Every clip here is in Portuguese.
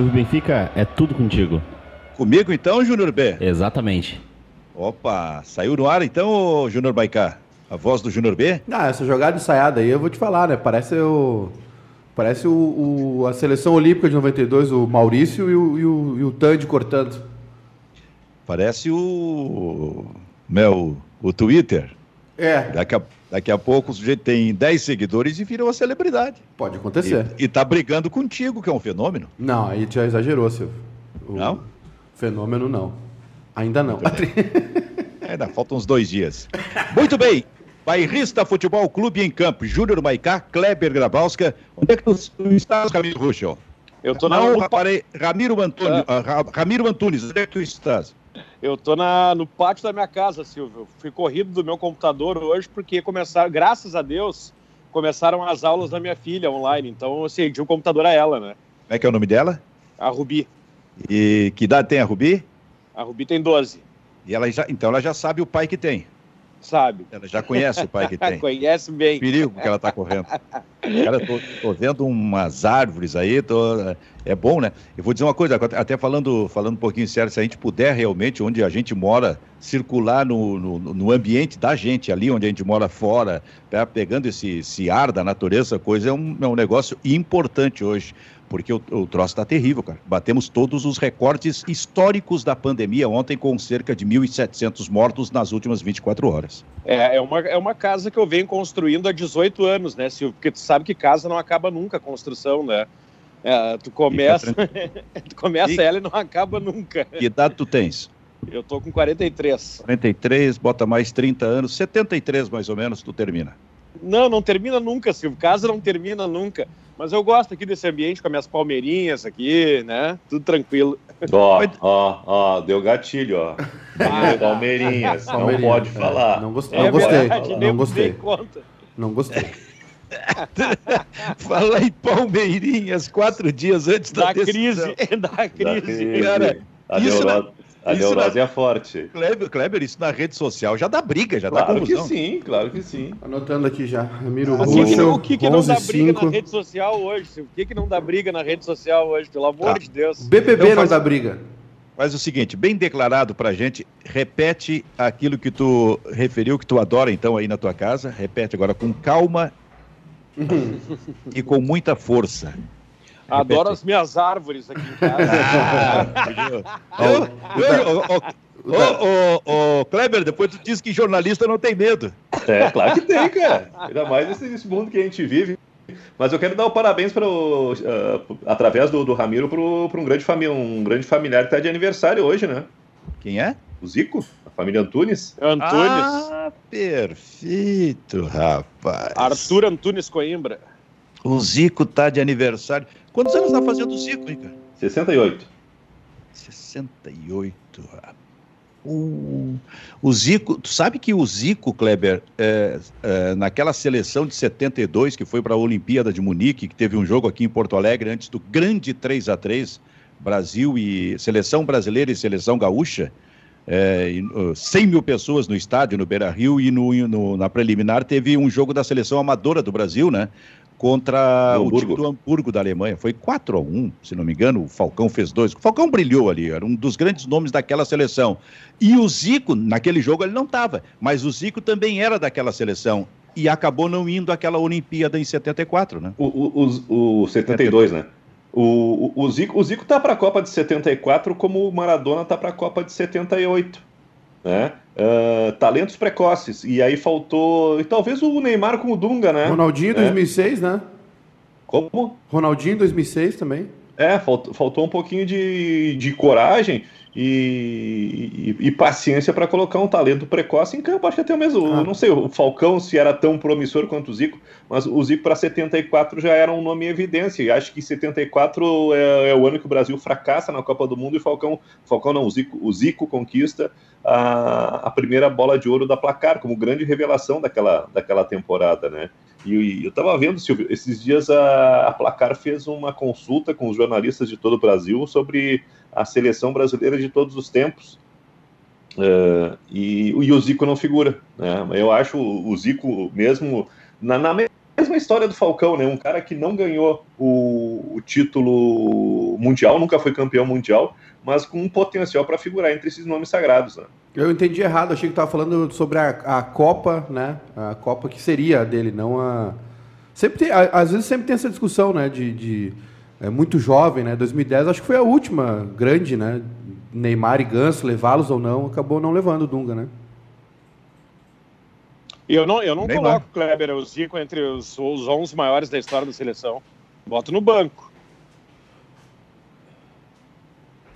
Silvio Benfica, é tudo contigo. Comigo então, Júnior B? Exatamente. Opa, saiu no ar então, Júnior Baicá? A voz do Júnior B? Ah, essa jogada ensaiada aí eu vou te falar, né? Parece o. Parece o, o a seleção olímpica de 92, o Maurício e o, e o, e o Tandy cortando. Parece o. Meu, o Twitter. É. Daqui a, daqui a pouco o sujeito tem 10 seguidores e vira uma celebridade. Pode acontecer. E, e tá brigando contigo, que é um fenômeno. Não, aí já exagerou, Silvio. O Não? Fenômeno não. Ainda não. É, ainda faltam uns dois dias. Muito bem. Bairrista Futebol Clube em Campo. Júnior Maicá, Kleber Grabowska. Onde é que tu, tu estás, Camilo Ruschel? Eu tô na. Não, reparei. Ramiro Antônio, ah, Ra- Ramiro Antunes, onde é que tu estás? Eu tô na, no pátio da minha casa, Silvio. Fui corrido do meu computador hoje porque começaram, graças a Deus, começaram as aulas da minha filha online. Então eu cedi o computador a ela, né? Como é que é o nome dela? A Rubi. E que idade tem a Rubi? A Rubi tem 12, E ela já, então ela já sabe o pai que tem. Sabe? Ela já conhece o pai que tem. Conhece bem. perigo que ela está correndo. Cara, tô, tô vendo umas árvores aí, tô- é bom, né? Eu vou dizer uma coisa, até falando, falando um pouquinho sério, se a gente puder realmente, onde a gente mora, circular no, no, no ambiente da gente, ali onde a gente mora fora, pe- pegando esse, esse ar da natureza, coisa é um, é um negócio importante hoje. Porque o, o troço está terrível, cara. Batemos todos os recordes históricos da pandemia ontem, com cerca de 1.700 mortos nas últimas 24 horas. É, é, uma, é uma casa que eu venho construindo há 18 anos, né, Silvio? Porque tu sabe que casa não acaba nunca a construção, né? É, tu começa, tu começa E- ela e não acaba nunca. Que idade tu tens? Eu tô com 43. 43, bota mais 30 anos, 73 mais ou menos, tu termina. Não, não termina nunca, Silvio. Casa não termina nunca. Mas eu gosto aqui desse ambiente com as minhas palmeirinhas aqui, né? Tudo tranquilo. Ó, ó, ó, deu gatilho, ó. Ah, Palmeirinhas, não pode É, falar. não gostei. É não gostei. verdade, não gostei. Não gostei. Fala em Palmeirinhas, quatro dias antes da, Da crise, da Da crise. crise. cara, a isso a isso neurose é forte. Kleber, Kleber, isso na rede social já dá briga, já dá Claro que confusão. sim, claro que sim. Anotando aqui já. Ramiro O que, que, Ruschel, o que, que não dá 11, briga 5. na rede social hoje? O que, que não dá briga na rede social hoje, pelo amor Tá. de Deus? BBB Então não faz- dá briga. Faz o seguinte, bem declarado pra gente, repete aquilo que tu referiu, que tu adora então aí na tua casa, repete agora com calma e com muita força. Adoro as minhas árvores aqui em casa. Ô, Kleber, depois tu diz que jornalista não tem medo. É, claro que tem, cara. Ainda mais nesse, nesse mundo que a gente vive. Mas eu quero dar o parabéns para através do, do Ramiro para um grande família, um grande familiar que está de aniversário hoje, né? Quem é? O Zico, a família Antunes. Antunes. Ah, perfeito, rapaz. Arthur Antunes Coimbra. O Zico tá de aniversário. Quantos anos tá fazendo o Zico, hein, cara? 68. 68. rapaz. O, o Zico, tu sabe que o Zico, Kleber, é, é, naquela seleção de 72 que foi para a Olimpíada de Munique, que teve um jogo aqui em Porto Alegre antes do grande 3 a 3 Brasil e seleção brasileira e seleção gaúcha, é, e, uh, 100 mil pessoas no estádio, no Beira Rio, e no, no- na preliminar teve um jogo da seleção amadora do Brasil, né? Contra o time Hamburgo. do Hamburgo da Alemanha. Foi 4 a 1 se não me engano. O Falcão fez dois. O Falcão brilhou ali, era um dos grandes nomes daquela seleção. E o Zico, naquele jogo, ele não estava, mas o Zico também era daquela seleção. E acabou não indo àquela Olimpíada em 74, né? O, o, o, o 72, né? O, o, o Zico, o Zico tá para a Copa de 74 como o Maradona tá para a Copa de 78, né? Ah, talentos precoces. E aí faltou, e talvez o Neymar com o Dunga, né? Ronaldinho É. 2006, né? Como? Ronaldinho 2006 também. É, faltou, faltou um pouquinho de, de coragem e, e- e paciência para colocar um talento precoce em campo. Acho que até mesmo, Ah. não sei, o Falcão se era tão promissor quanto o Zico, mas o Zico para 74 já era um nome em evidência. E acho que 74 é, é o ano que o Brasil fracassa na Copa do Mundo e o Falcão, Falcão não, o Zico, o Zico conquista a, a primeira bola de ouro da placar, como grande revelação daquela, daquela temporada, né? E, eu estava vendo, Silvio, esses dias a, a Placar fez uma consulta com os jornalistas de todo o Brasil sobre a seleção brasileira de todos os tempos. Eh, e, e o Zico não figura. Né? Eu acho o Zico mesmo na, na mesma história do Falcão, né? Um cara que não ganhou o, o título mundial, nunca foi campeão mundial, mas com um potencial para figurar entre esses nomes sagrados, né? Eu entendi errado, achei que estava falando sobre a, a Copa, né? A Copa que seria a dele, não a. Sempre tem, a- às vezes sempre tem essa discussão, né? De, de é, muito jovem, né? 2010 acho que foi a última grande, né? Neymar e Ganso levá-los ou não, acabou não levando o Dunga, né? Eu não, eu não Neymar. coloco, Kleber, o Zico entre os, os 11 maiores da história da seleção. Boto no banco.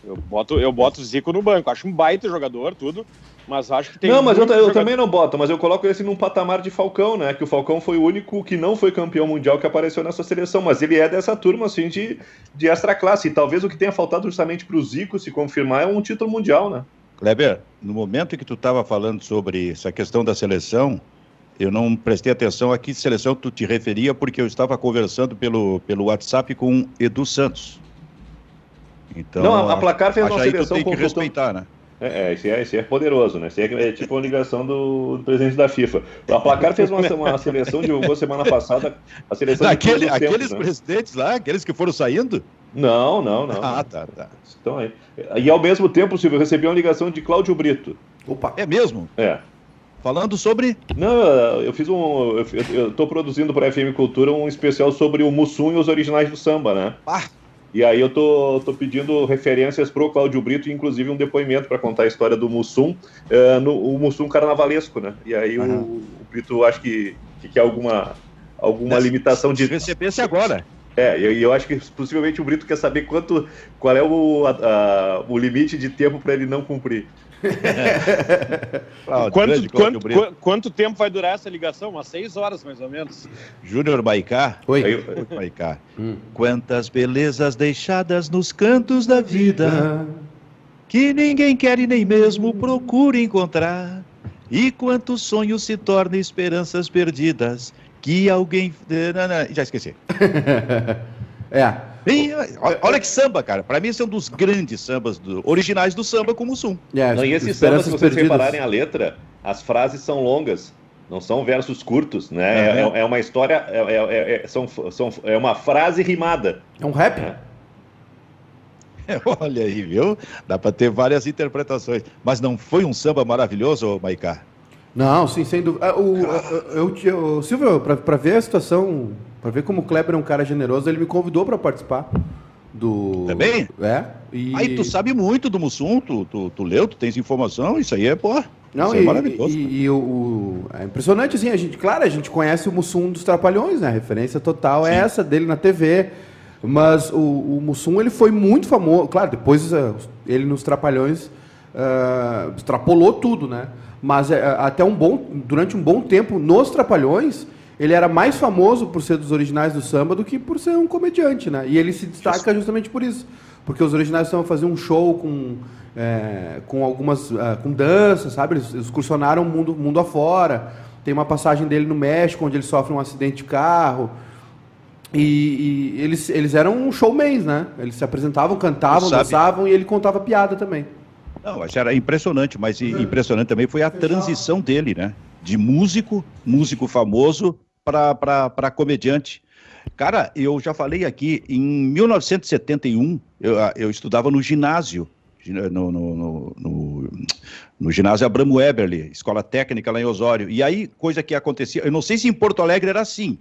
Eu boto, eu boto o Zico no banco. Acho um baita jogador, tudo. Mas acho que tem. não, mas eu, eu também não boto, mas eu coloco esse num patamar de Falcão, né? Que o Falcão foi o único que não foi campeão mundial que apareceu nessa seleção, mas ele é dessa turma, assim, de, de extra classe. E talvez o que tenha faltado justamente para o Zico se confirmar é um título mundial, né? Kleber, no momento em que tu estava falando sobre essa questão da seleção, eu não prestei atenção a que seleção tu te referia, porque eu estava conversando pelo, pelo WhatsApp com Edu Santos. Então, não, a, a Placar fez uma seleção tem que respeitar, né? É, é, esse é, esse é poderoso, né? Esse é, é tipo uma ligação do, do presidente da FIFA. A Placar fez uma, uma seleção, divulgou semana passada, a seleção de Aquele, todos os tempos, aqueles né? presidentes lá, aqueles que foram saindo? Não, não, não. Ah, tá, tá. Estão aí. E ao mesmo tempo, Silvio, eu recebi uma ligação de Cláudio Brito. Opa! É mesmo? É. Falando sobre. Não, eu fiz um. Eu, eu tô produzindo para FM Cultura um especial sobre o Mussum e os originais do samba, né? Ah. E aí eu tô, tô pedindo referências pro Cláudio Brito, inclusive um depoimento para contar a história do Mussum, eh, no, o Mussum carnavalesco, né? E aí o, o Brito acho que, que quer alguma, alguma Desse- limitação de. Se recebesse agora. É, e eu, eu acho que possivelmente o Brito quer saber quanto, qual é o, a- a- o limite de tempo para ele não cumprir. Ah, Quanto, quanto, quanto tempo vai durar essa ligação? Umas seis horas, mais ou menos. Júnior Maicá. Oi. Eu- Maicá. Hum. Quantas belezas deixadas nos cantos da vida. que ninguém quer e nem mesmo procura encontrar. E quantos sonhos se tornam esperanças perdidas, que alguém... Não, não, já esqueci. É. Ih, olha- olha que samba, cara. Pra mim esse é um dos grandes sambas, do- originais do samba como Mussum. é Não, e esse samba, se vocês Perdidas. repararem a letra, as frases são longas. Não são versos curtos, né? É, Aham. é uma história, é, é- é- são, são, é uma frase rimada. É um rap? né? Olha aí, viu? Dá pra ter várias interpretações. Mas não foi um samba maravilhoso, Maicá? Não, sim, sem dúvida. Ah, O, eu, eu, Silvio, pra ver a situação, pra ver como o Kleber é um cara generoso, ele me convidou pra participar do. Também? É. E... Aí tu sabe muito do Mussum, tu, tu, tu leu, tu tens informação, isso aí é, pô, Não, isso e, é maravilhoso. E, e o, o- é impressionante, assim, a gente, claro, a gente conhece o Mussum dos Trapalhões, né? A referência total é Sim. essa dele na TV. Mas o, o Mussum, ele foi muito famoso. Claro, depois ah, ele nos Trapalhões ah, extrapolou tudo, né? Mas é, até um bom, durante um bom tempo, nos Trapalhões, ele era mais famoso por ser dos originais do samba do que por ser um comediante, né? E ele se destaca justamente por isso. Porque os originais do samba faziam um show com, é, com algumas. ah, com dança, sabe? Eles excursionaram o mundo, mundo afora. Tem uma passagem dele no México, onde ele sofre um acidente de carro. E, e eles, eles eram showmans, né? Eles se apresentavam, cantavam, Sabe- dançavam e ele contava piada também. Não, mas era impressionante, mas impressionante também foi a transição dele, né? De músico, músico famoso, para comediante. Cara, eu já falei aqui, em 1971, eu, ah, eu estudava no ginásio, no, no, no, no- ginásio Abramo Eberle, escola técnica lá em Osório. E aí, coisa que acontecia, eu não sei se em Porto Alegre era assim,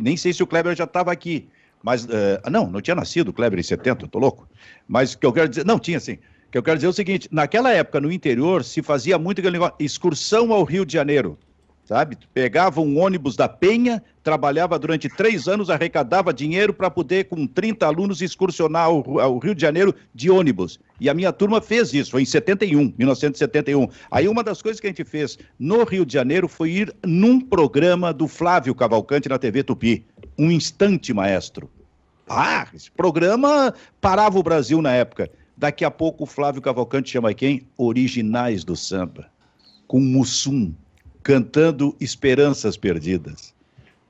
nem sei se o Kleber já estava aqui, mas, eh, não, não tinha nascido o Kleber em 70, eu tô louco. Mas o que eu quero dizer, não, tinha sim. O que eu quero dizer é o seguinte, naquela época, no interior, se fazia muito aquele negócio, excursão ao Rio de Janeiro, sabe? Pegava um ônibus da Penha, trabalhava durante três anos, arrecadava dinheiro para poder, com 30 alunos, excursionar ao, Rio de Janeiro de ônibus. E a minha turma fez isso, foi em 71, 1971. Aí uma das coisas que a gente fez no Rio de Janeiro foi ir num programa do Flávio Cavalcante na TV Tupi, Um Instante Maestro. Ah, esse programa parava o Brasil na época. Daqui a pouco o Flávio Cavalcante chama quem? Originais do samba. Com Mussum, cantando Esperanças Perdidas.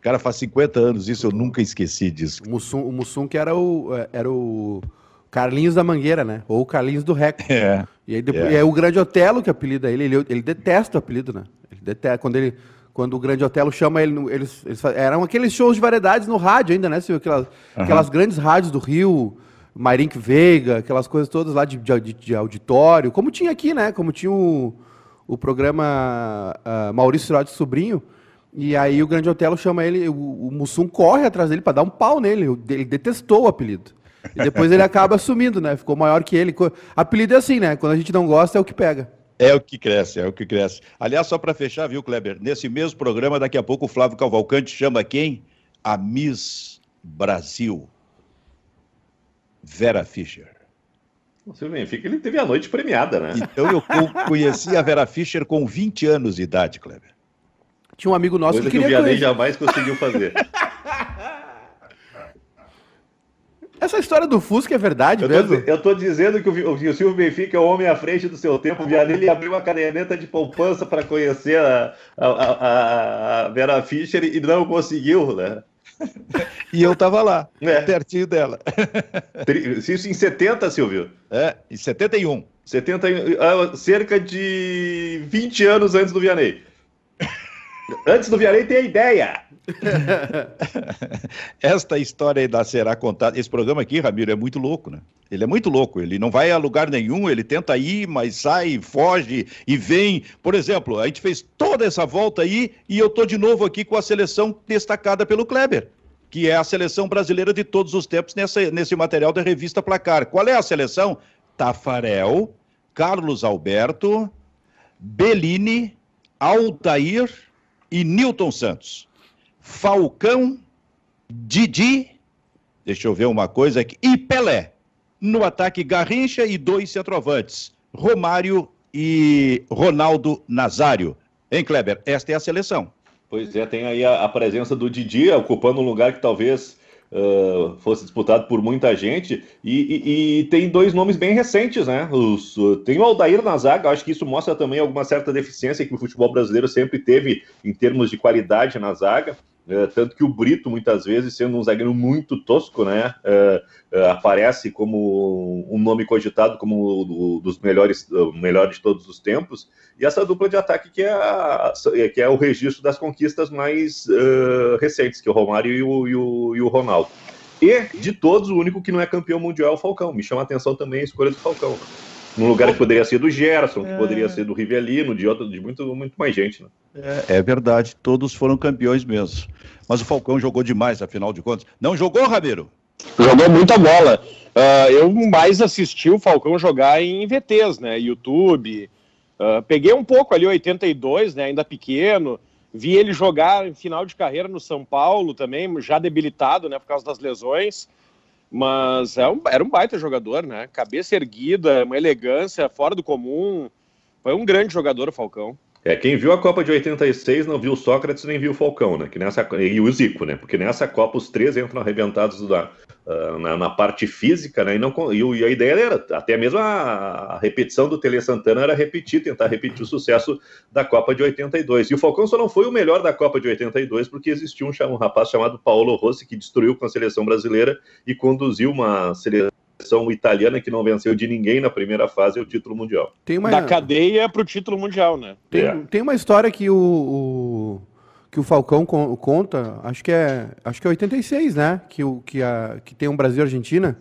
Cara, faz 50 anos, isso eu nunca esqueci disso. O Mussum, o Mussum que era o, eh, era o Carlinhos da Mangueira, né? Ou o Carlinhos do Reco. É. E aí depois, É. aí o Grande Otelo que apelida ele, ele, ele detesta o apelido, né? Ele detesta, quando ele, quando o Grande Otelo chama ele, eles, eles, eram aqueles shows de variedades no rádio ainda, né, Silvio? Aquelas, uhum. aquelas grandes rádios do Rio, Marink Veiga, aquelas coisas todas lá de, de, de, auditório, como tinha aqui, né? Como tinha o, o programa uh, Maurício Cirode Sobrinho. E aí o Grande Otelo chama ele, o, o Mussum corre atrás dele para dar um pau nele. Ele detestou o apelido. E depois ele acaba assumindo, né? Ficou maior que ele. Apelido é assim, né? Quando a gente não gosta, é o que pega. É o que cresce, é o que cresce. Aliás, só para fechar, viu, Kleber? Nesse mesmo programa, daqui a pouco o Flávio Cavalcante chama quem? A Miss Brasil, Vera Fischer. Você Benfica, ele teve a noite premiada, né? Então eu conheci a Vera Fischer com 20 anos de idade, Kleber. Tinha um amigo nosso Coisa que, que o Vianney jamais conseguiu fazer. Essa história do Fusca é verdade eu mesmo? Eu tô dizendo que o, o Silvio Benfica é o homem à frente do seu tempo. O Vianney abriu uma caderneta de poupança para conhecer a, a, a, a, Vera Fischer e não conseguiu, né? E eu tava lá, é. pertinho dela. Isso em 70, Silvio? É, em 71. 71 ah, cerca de 20 anos antes do Vianney. Antes do Vianney tem a ideia. Esta história ainda será contada. Esse programa aqui, Ramiro, é muito louco, né? Ele é muito louco. Ele não vai a lugar nenhum, ele tenta ir, mas sai, foge e vem. Por exemplo, a gente fez toda essa volta aí e eu tô de novo aqui com a seleção destacada pelo Kleber, que é a seleção brasileira de todos os tempos nessa, nesse material da revista Placar. Qual é a seleção? Tafarel, Carlos Alberto, Bellini, Altair e Newton Santos. Falcão, Didi, deixa eu ver uma coisa aqui, e Pelé. No ataque, Garrincha e dois centroavantes, Romário e Ronaldo Nazário. Hein, Kleber? Esta é a seleção. Pois é, tem aí a, a presença do Didi ocupando um lugar que talvez uh, fosse disputado por muita gente. E, e, e, tem dois nomes bem recentes, né? Os, uh, tem o Aldair na zaga, acho que isso mostra também alguma certa deficiência que o futebol brasileiro sempre teve em termos de qualidade na zaga. É, tanto que o Brito, muitas vezes, sendo um zagueiro muito tosco, né, é, é, aparece como um nome cogitado como um dos melhores, melhor de todos os tempos. E essa dupla de ataque que é, a, que é o registro das conquistas mais recentes, que é o Romário e o, e, o, e o Ronaldo. E, de todos, o único que não é campeão mundial é o Falcão. Me chama a atenção também a escolha do Falcão. Num lugar que poderia ser do Gerson, que é... poderia ser do Rivelino, de, outro, de muito, muito mais gente. Né? É, é, verdade, todos foram campeões mesmo. Mas o Falcão jogou demais, afinal de contas. Não jogou, Ramiro? Jogou muita bola. Uh, eu mais assisti o Falcão jogar em VTs, né? YouTube. Uh, peguei um pouco ali, 82, né? Ainda pequeno. Vi ele jogar em final de carreira no São Paulo também, já debilitado, né? Por causa das lesões. Mas é um, era um baita jogador, né? Cabeça erguida, uma elegância fora do comum. Foi um grande jogador, o Falcão. É, quem viu a Copa de 86 não viu Sócrates nem viu o Falcão, né? Que nessa, e o Zico, né? Porque nessa Copa os três entram arrebentados da, uh, na, na, parte física, né? E, não, e, a ideia era, até mesmo a, a, repetição do Tele Santana era repetir, tentar repetir o sucesso da Copa de 82. E o Falcão só não foi o melhor da Copa de 82 porque existiu um, um rapaz chamado Paulo Rossi que destruiu com a seleção brasileira e conduziu uma seleção seleção italiana que não venceu de ninguém na primeira fase é o título mundial. Tem uma... Da cadeia para o título mundial, né? Tem, é. tem uma história que o, o, que o Falcão conta, acho que é acho que é 86, né? Que, o, que, a, que tem um Brasil Argentina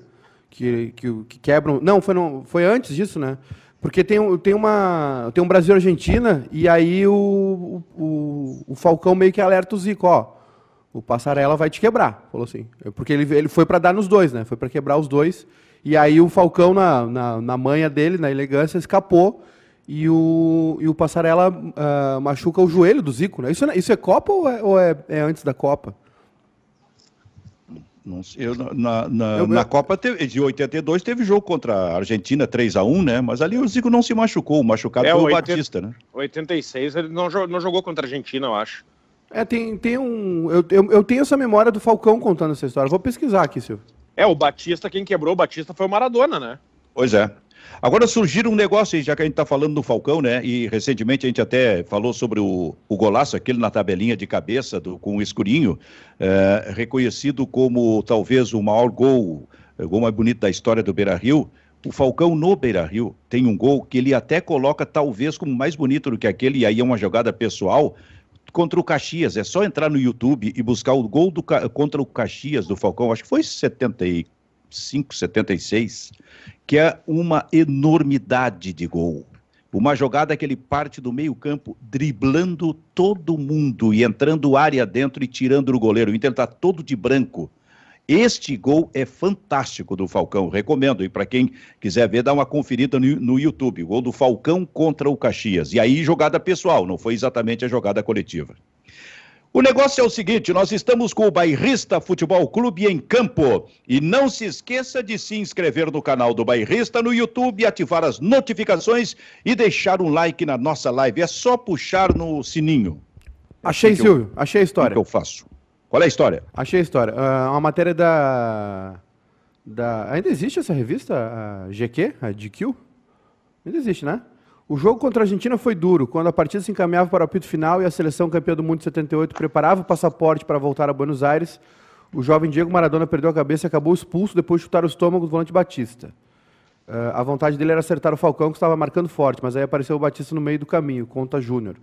que, que, que quebram. Não, foi, não, foi antes disso, né? Porque tem, tem, uma, tem um Brasil Argentina e aí o, o, o Falcão meio que alerta o Zico, ó. O Passarela vai te quebrar, falou assim. Porque ele, ele foi para dar nos dois, né? Foi para quebrar os dois. E aí o Falcão, na, na, na manha dele, na elegância, escapou e o, e o Passarela uh, machuca o joelho do Zico. Né? Isso, é, isso é Copa ou, é, ou é, é, antes da Copa? Não sei, eu, na, na, eu, na Copa teve, de 82 teve jogo contra a Argentina 3 a 1 né? Mas ali o Zico não se machucou, o machucado é, foi o 80, Batista, né? 86 ele não, não jogou contra a Argentina, eu acho. É, tem, tem um. Eu, eu, eu tenho essa memória do Falcão contando essa história. Vou pesquisar aqui, Silvio. É, o Batista, quem quebrou o Batista foi o Maradona, né? Pois é. Agora surgiu um negócio aí, já que a gente está falando do Falcão, né? E recentemente a gente até falou sobre o, o golaço, aquele na tabelinha de cabeça do, com o escurinho, é, reconhecido como talvez o maior gol, o gol mais bonito da história do Beira Rio. O Falcão no Beira Rio tem um gol que ele até coloca talvez como mais bonito do que aquele, e aí é uma jogada pessoal, contra o Caxias. É só entrar no YouTube e buscar o gol do, contra o Caxias do Falcão. Acho que foi 75, 76, que é uma enormidade de gol. Uma jogada que ele parte do meio-campo, driblando todo mundo e entrando área dentro e tirando o goleiro. O Inter está todo de branco. Este gol é fantástico do Falcão, recomendo. E para quem quiser ver, dá uma conferida no, no YouTube. O gol do Falcão contra o Caxias. E aí, jogada pessoal, não foi exatamente a jogada coletiva. O negócio é o seguinte: nós estamos com o Bairrista Futebol Clube em campo. E não se esqueça de se inscrever no canal do Bairrista no YouTube, ativar as notificações e deixar um like na nossa live. É só puxar no sininho. Achei, Silvio, achei a história. O que eu faço? Qual é a história? Achei a história. Uh, uma matéria da. da... Ainda existe essa revista, a GQ, a GQ? Ainda existe, né? O jogo contra a Argentina foi duro, quando a partida se encaminhava para o apito final e a seleção campeã do mundo de 78 preparava o passaporte para voltar a Buenos Aires. O jovem Diego Maradona perdeu a cabeça e acabou expulso depois de chutar o estômago do volante Batista. Uh, a vontade dele era acertar o Falcão, que estava marcando forte, mas aí apareceu o Batista no meio do caminho, conta Júnior.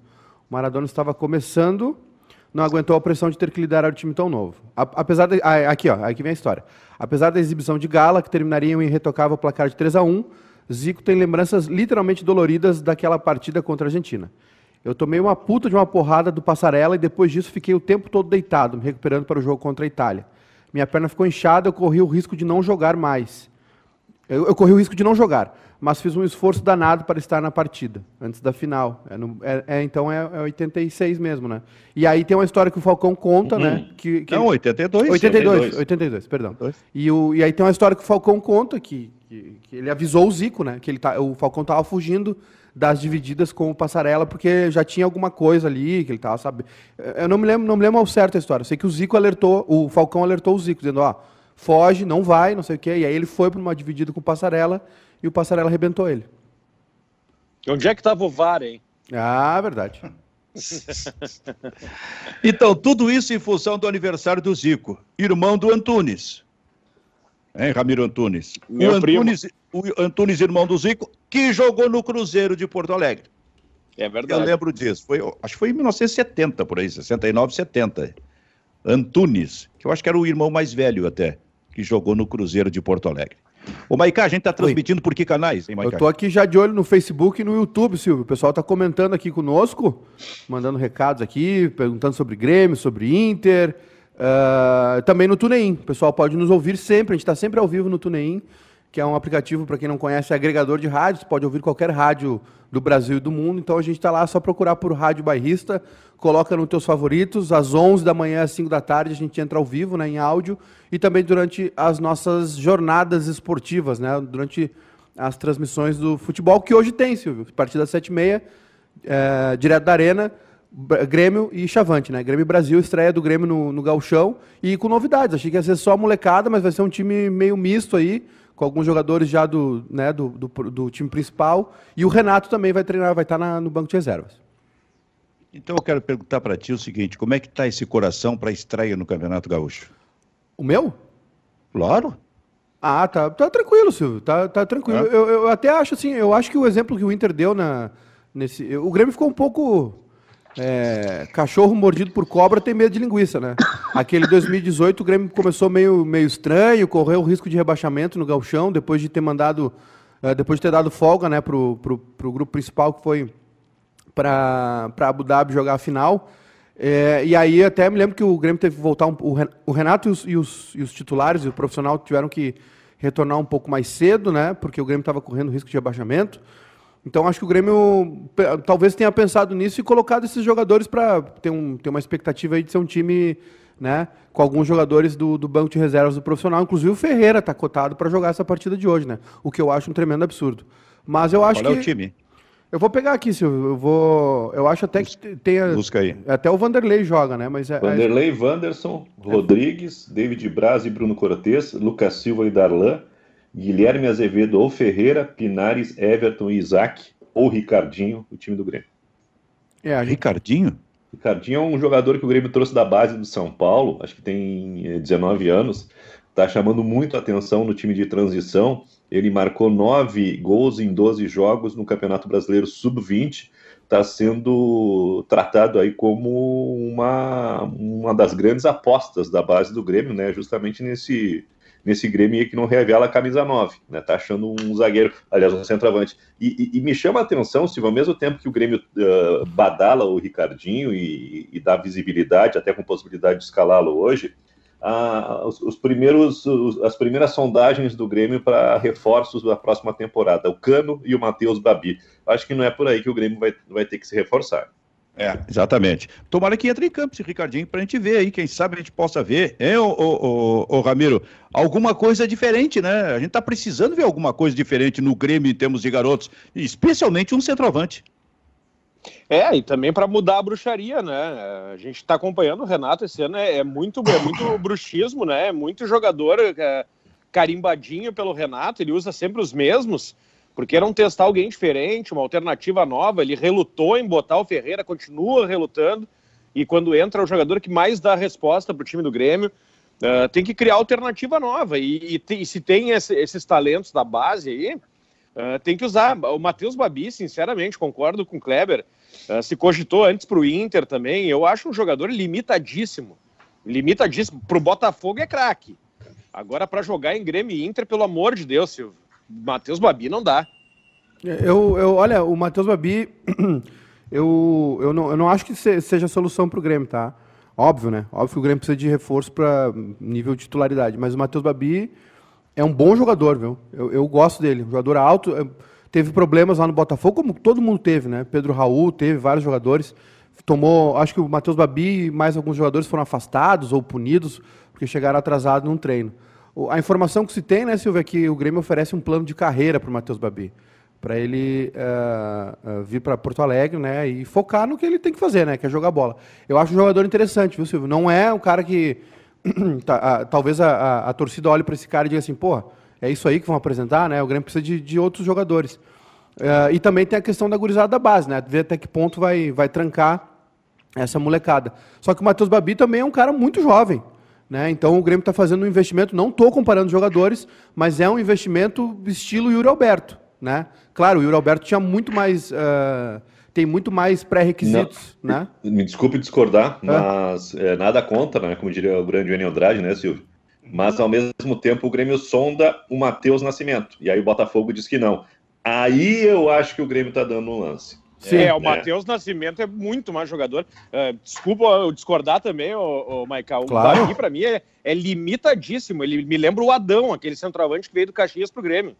O Maradona estava começando, não aguentou a pressão de ter que liderar o time tão novo. Apesar de, ah, aqui, ó, aqui vem a história. Apesar da exibição de gala, que terminaria em irretocável placar de 3 a 1 Zico tem lembranças literalmente doloridas daquela partida contra a Argentina. Eu tomei uma puta de uma porrada do Passarela e depois disso fiquei o tempo todo deitado, me recuperando para o jogo contra a Itália. Minha perna ficou inchada, eu corri o risco de não jogar mais. Eu, eu corri o risco de não jogar, mas fiz um esforço danado para estar na partida, antes da final. É no, é, é, então é, é 86 mesmo, né? E aí tem uma história que o Falcão conta, uhum. né? Que, que não, 82. 82, 82, 82 perdão. E, o, e aí tem uma história que o Falcão conta, que, que, que ele avisou o Zico, né? Que ele tá, o Falcão estava fugindo das divididas com o Passarela, porque já tinha alguma coisa ali, que ele estava, sabe? Eu não me lembro, não me lembro ao certo a história. Eu sei que o Zico alertou, o Falcão alertou o Zico, dizendo, ó, foge, não vai, não sei o quê. E aí ele foi para uma dividida com o Passarela e o Passarela arrebentou ele. Onde é que estava o VAR, hein? Ah, verdade. então, tudo isso em função do aniversário do Zico, irmão do Antunes hein, Ramiro Antunes? Meu o Antunes, o Antunes, irmão do Zico, que jogou no Cruzeiro de Porto Alegre. É verdade. Eu lembro disso. Foi, acho que foi em 1970, por aí, 69, 70. Antunes, que eu acho que era o irmão mais velho até, que jogou no Cruzeiro de Porto Alegre. Ô, Maicá, a gente está transmitindo Oi. por que canais, hein, Maicá? Eu estou aqui já de olho no Facebook e no YouTube, Silvio. O pessoal está comentando aqui conosco, mandando recados aqui, perguntando sobre Grêmio, sobre Inter. Uh, também no TuneIn. O pessoal pode nos ouvir sempre, a gente está sempre ao vivo no TuneIn, que é um aplicativo, para quem não conhece, é agregador de rádios, pode ouvir qualquer rádio do Brasil e do mundo. Então a gente está lá, só procurar por Rádio Bairrista, coloca nos teus favoritos, às 11 da manhã às 5 da tarde a gente entra ao vivo, né, em áudio, e também durante as nossas jornadas esportivas, né, durante as transmissões do futebol, que hoje tem, Silvio, a partir das 7h30, é, direto da Arena, Grêmio e Chavante, né? Grêmio Brasil, estreia do Grêmio no, no Galchão e com novidades. Achei que ia ser só molecada, mas vai ser um time meio misto aí, com alguns jogadores já do, né, do, do, do time principal. E o Renato também vai treinar, vai estar na, no banco de reservas. Então eu quero perguntar para ti o seguinte: como é que está esse coração para a estreia no Campeonato Gaúcho? O meu? Claro. Ah, tá, tá tranquilo, Silvio. Tá, tá tranquilo. É. Eu, eu até acho assim, eu acho que o exemplo que o Inter deu na, nesse. O Grêmio ficou um pouco é, cachorro mordido por cobra tem medo de linguiça, né? Aquele 2018 o Grêmio começou meio, meio estranho, correu o risco de rebaixamento no galchão, depois de ter mandado, é, depois de ter dado folga, né, pro, pro, pro grupo principal que foi para Abu Dhabi jogar a final. É, e aí até me lembro que o Grêmio teve que voltar, um, o Renato e os, e, os, e os titulares e o profissional tiveram que retornar um pouco mais cedo, né, porque o Grêmio estava correndo risco de rebaixamento. Então acho que o Grêmio talvez tenha pensado nisso e colocado esses jogadores para ter, um, ter uma expectativa aí de ser um time né, com alguns jogadores do, do banco de reservas do profissional. Inclusive o Ferreira está cotado para jogar essa partida de hoje, né? O que eu acho um tremendo absurdo. Mas eu acho Qual que. é o time? Eu vou pegar aqui, Silvio. Eu vou. Eu acho até que tenha. Busca aí. Até o Vanderlei joga, né? Mas é, Vanderlei, é... Wanderson, Rodrigues, David Braz e Bruno Cortes, Lucas Silva e Darlan. Guilherme Azevedo ou Ferreira, Pinares, Everton e Isaac, ou Ricardinho, o time do Grêmio. É, a Ricardinho? Ricardinho é um jogador que o Grêmio trouxe da base do São Paulo, acho que tem 19 eh, anos, está chamando muito a atenção no time de transição. Ele marcou nove gols em 12 jogos no Campeonato Brasileiro Sub-20, está sendo tratado aí como uma, uma das grandes apostas da base do Grêmio, né? Justamente nesse, nesse Grêmio que não revela a camisa 9, né? Tá achando um zagueiro, aliás, um centroavante. E, e, e me chama a atenção, se ao mesmo tempo que o Grêmio uh, badala o Ricardinho e, e, dá visibilidade, até com possibilidade de escalá-lo hoje, uh, os, os, primeiros, os, as primeiras sondagens do Grêmio para reforços da próxima temporada, o Cano e o Matheus Babi. Acho que não é por aí que o Grêmio vai, vai ter que se reforçar. É, exatamente. Tomara que entre em campo esse Ricardinho para a gente ver aí, quem sabe a gente possa ver, hein, ô, ô, ô, ô Ramiro, alguma coisa diferente, né? A gente está precisando ver alguma coisa diferente no Grêmio em termos de garotos, especialmente um centroavante. É, e também para mudar a bruxaria, né? A gente está acompanhando o Renato esse ano, é, é, muito, é muito bruxismo, né? É muito jogador é, carimbadinho pelo Renato, ele usa sempre os mesmos porque não testar alguém diferente, uma alternativa nova. Ele relutou em botar o Ferreira, continua relutando. E quando entra o jogador que mais dá resposta para o time do Grêmio, uh, tem que criar alternativa nova. E, e, e se tem esse, esses talentos da base aí, uh, tem que usar. O Matheus Babi, sinceramente, concordo com o Kleber. Uh, se cogitou antes para o Inter também. Eu acho um jogador limitadíssimo. Limitadíssimo. Para o Botafogo é craque. Agora, para jogar em Grêmio e Inter, pelo amor de Deus, Silvio. Matheus Babi não dá. Eu, eu, olha, o Matheus Babi, eu, eu, não, eu não acho que seja a solução para o Grêmio, tá? Óbvio, né? Óbvio que o Grêmio precisa de reforço para nível de titularidade, mas o Matheus Babi é um bom jogador, viu? Eu, eu gosto dele, um jogador alto. Teve problemas lá no Botafogo, como todo mundo teve, né? Pedro Raul teve vários jogadores. Tomou, acho que o Matheus Babi e mais alguns jogadores foram afastados ou punidos porque chegaram atrasados num treino. A informação que se tem, né, Silvia, é que o Grêmio oferece um plano de carreira para o Matheus Babi. Para ele uh, uh, vir para Porto Alegre né, e focar no que ele tem que fazer, né, que é jogar bola. Eu acho um jogador interessante, viu, Silvio? Não é um cara que. tá, uh, talvez a, a, a, torcida olhe para esse cara e diga assim: pô, é isso aí que vão apresentar, né? O Grêmio precisa de, de outros jogadores. e também tem a questão da gurizada da base, né? Ver até que ponto vai, vai trancar essa molecada. Só que o Matheus Babi também é um cara muito jovem. Né? Então o Grêmio está fazendo um investimento, não estou comparando jogadores, mas é um investimento estilo Yuri Alberto. Né? Claro, o Yuri Alberto tinha muito mais. Uh, tem muito mais pré-requisitos. Né? Me desculpe discordar, mas é. É, nada contra, né? como diria o grande Enio Andrade, né, Silvio? Mas ao mesmo tempo o Grêmio sonda o Matheus Nascimento. E aí o Botafogo diz que não. Aí eu acho que o Grêmio está dando um lance. Sim, é, o Matheus Nascimento é muito mais jogador. Uh, desculpa eu discordar também, o, o Maical. Claro. O para mim, é, é, limitadíssimo. Ele me lembra o Adão, aquele centroavante que veio do Caxias pro Grêmio.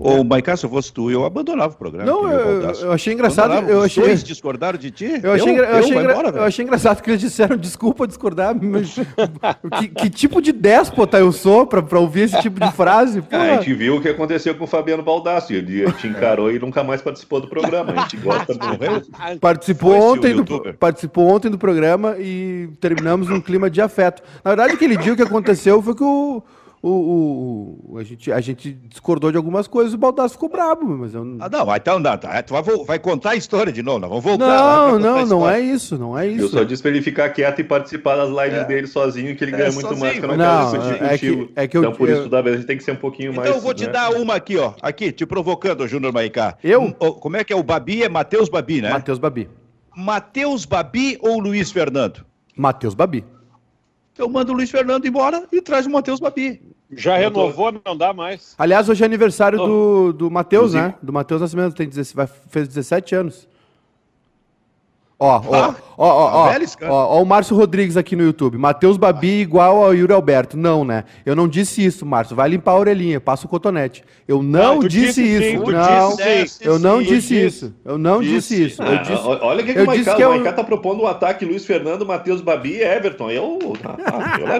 Ô, Maicá, se eu fosse tu, eu abandonava o programa. Não, eu, eu, achei engraçado. Eu achei... Dois discordaram de ti? Eu achei, eu, eu, achei, embora, eu achei engraçado que eles disseram desculpa discordar. Mas... que, que, tipo de déspota eu sou pra, pra ouvir esse tipo de frase? Pô. A gente viu o que aconteceu com o Fabiano Baldassi. Ele te encarou e nunca mais participou do programa. A gente gosta do Participou ontem, do, participou ontem do programa e terminamos num clima de afeto. Na verdade, aquele dia o que aconteceu foi que o o, o, o, a, gente, a gente discordou de algumas coisas, o Baldasso ficou brabo, mas eu... Ah, não, então não, tá, tu vai, vai, contar a história de novo, nós vamos voltar. Não, não, não é isso, não é isso. Eu só disse pra ele ficar quieto e participar das lives é. dele sozinho, que ele ganha é, muito sozinho, mais que eu não, não quero discutir é Que, é que eu, então, por isso, toda vez a gente tem que ser um pouquinho então, mais... Então, eu vou te né? dar uma aqui, ó, aqui, te provocando, Júnior Maicá. Eu? Como é que é o Babi? É Matheus Babi, né? Matheus Babi. Matheus Babi ou Luiz Fernando? Matheus Babi. Eu mando o Luiz Fernando embora e traz o Matheus Babi. Já renovou, não dá mais. Aliás, hoje é aniversário do, do Matheus, né? Do Matheus Nascimento, tem 17, fez 17 anos. Ó, ó, ó, ó, ó, ó, o Márcio Rodrigues aqui no YouTube. Matheus Babi igual ao Yuri Alberto. Não, né? Eu não disse isso, Márcio. Vai limpar a orelhinha, passa o cotonete. Eu não disse, isso. não, eu não disse isso. Eu não disse isso. Eu disse, olha que, que o Maicá que eu... tá propondo um ataque Luiz Fernando, Matheus Babi e Everton. Eu,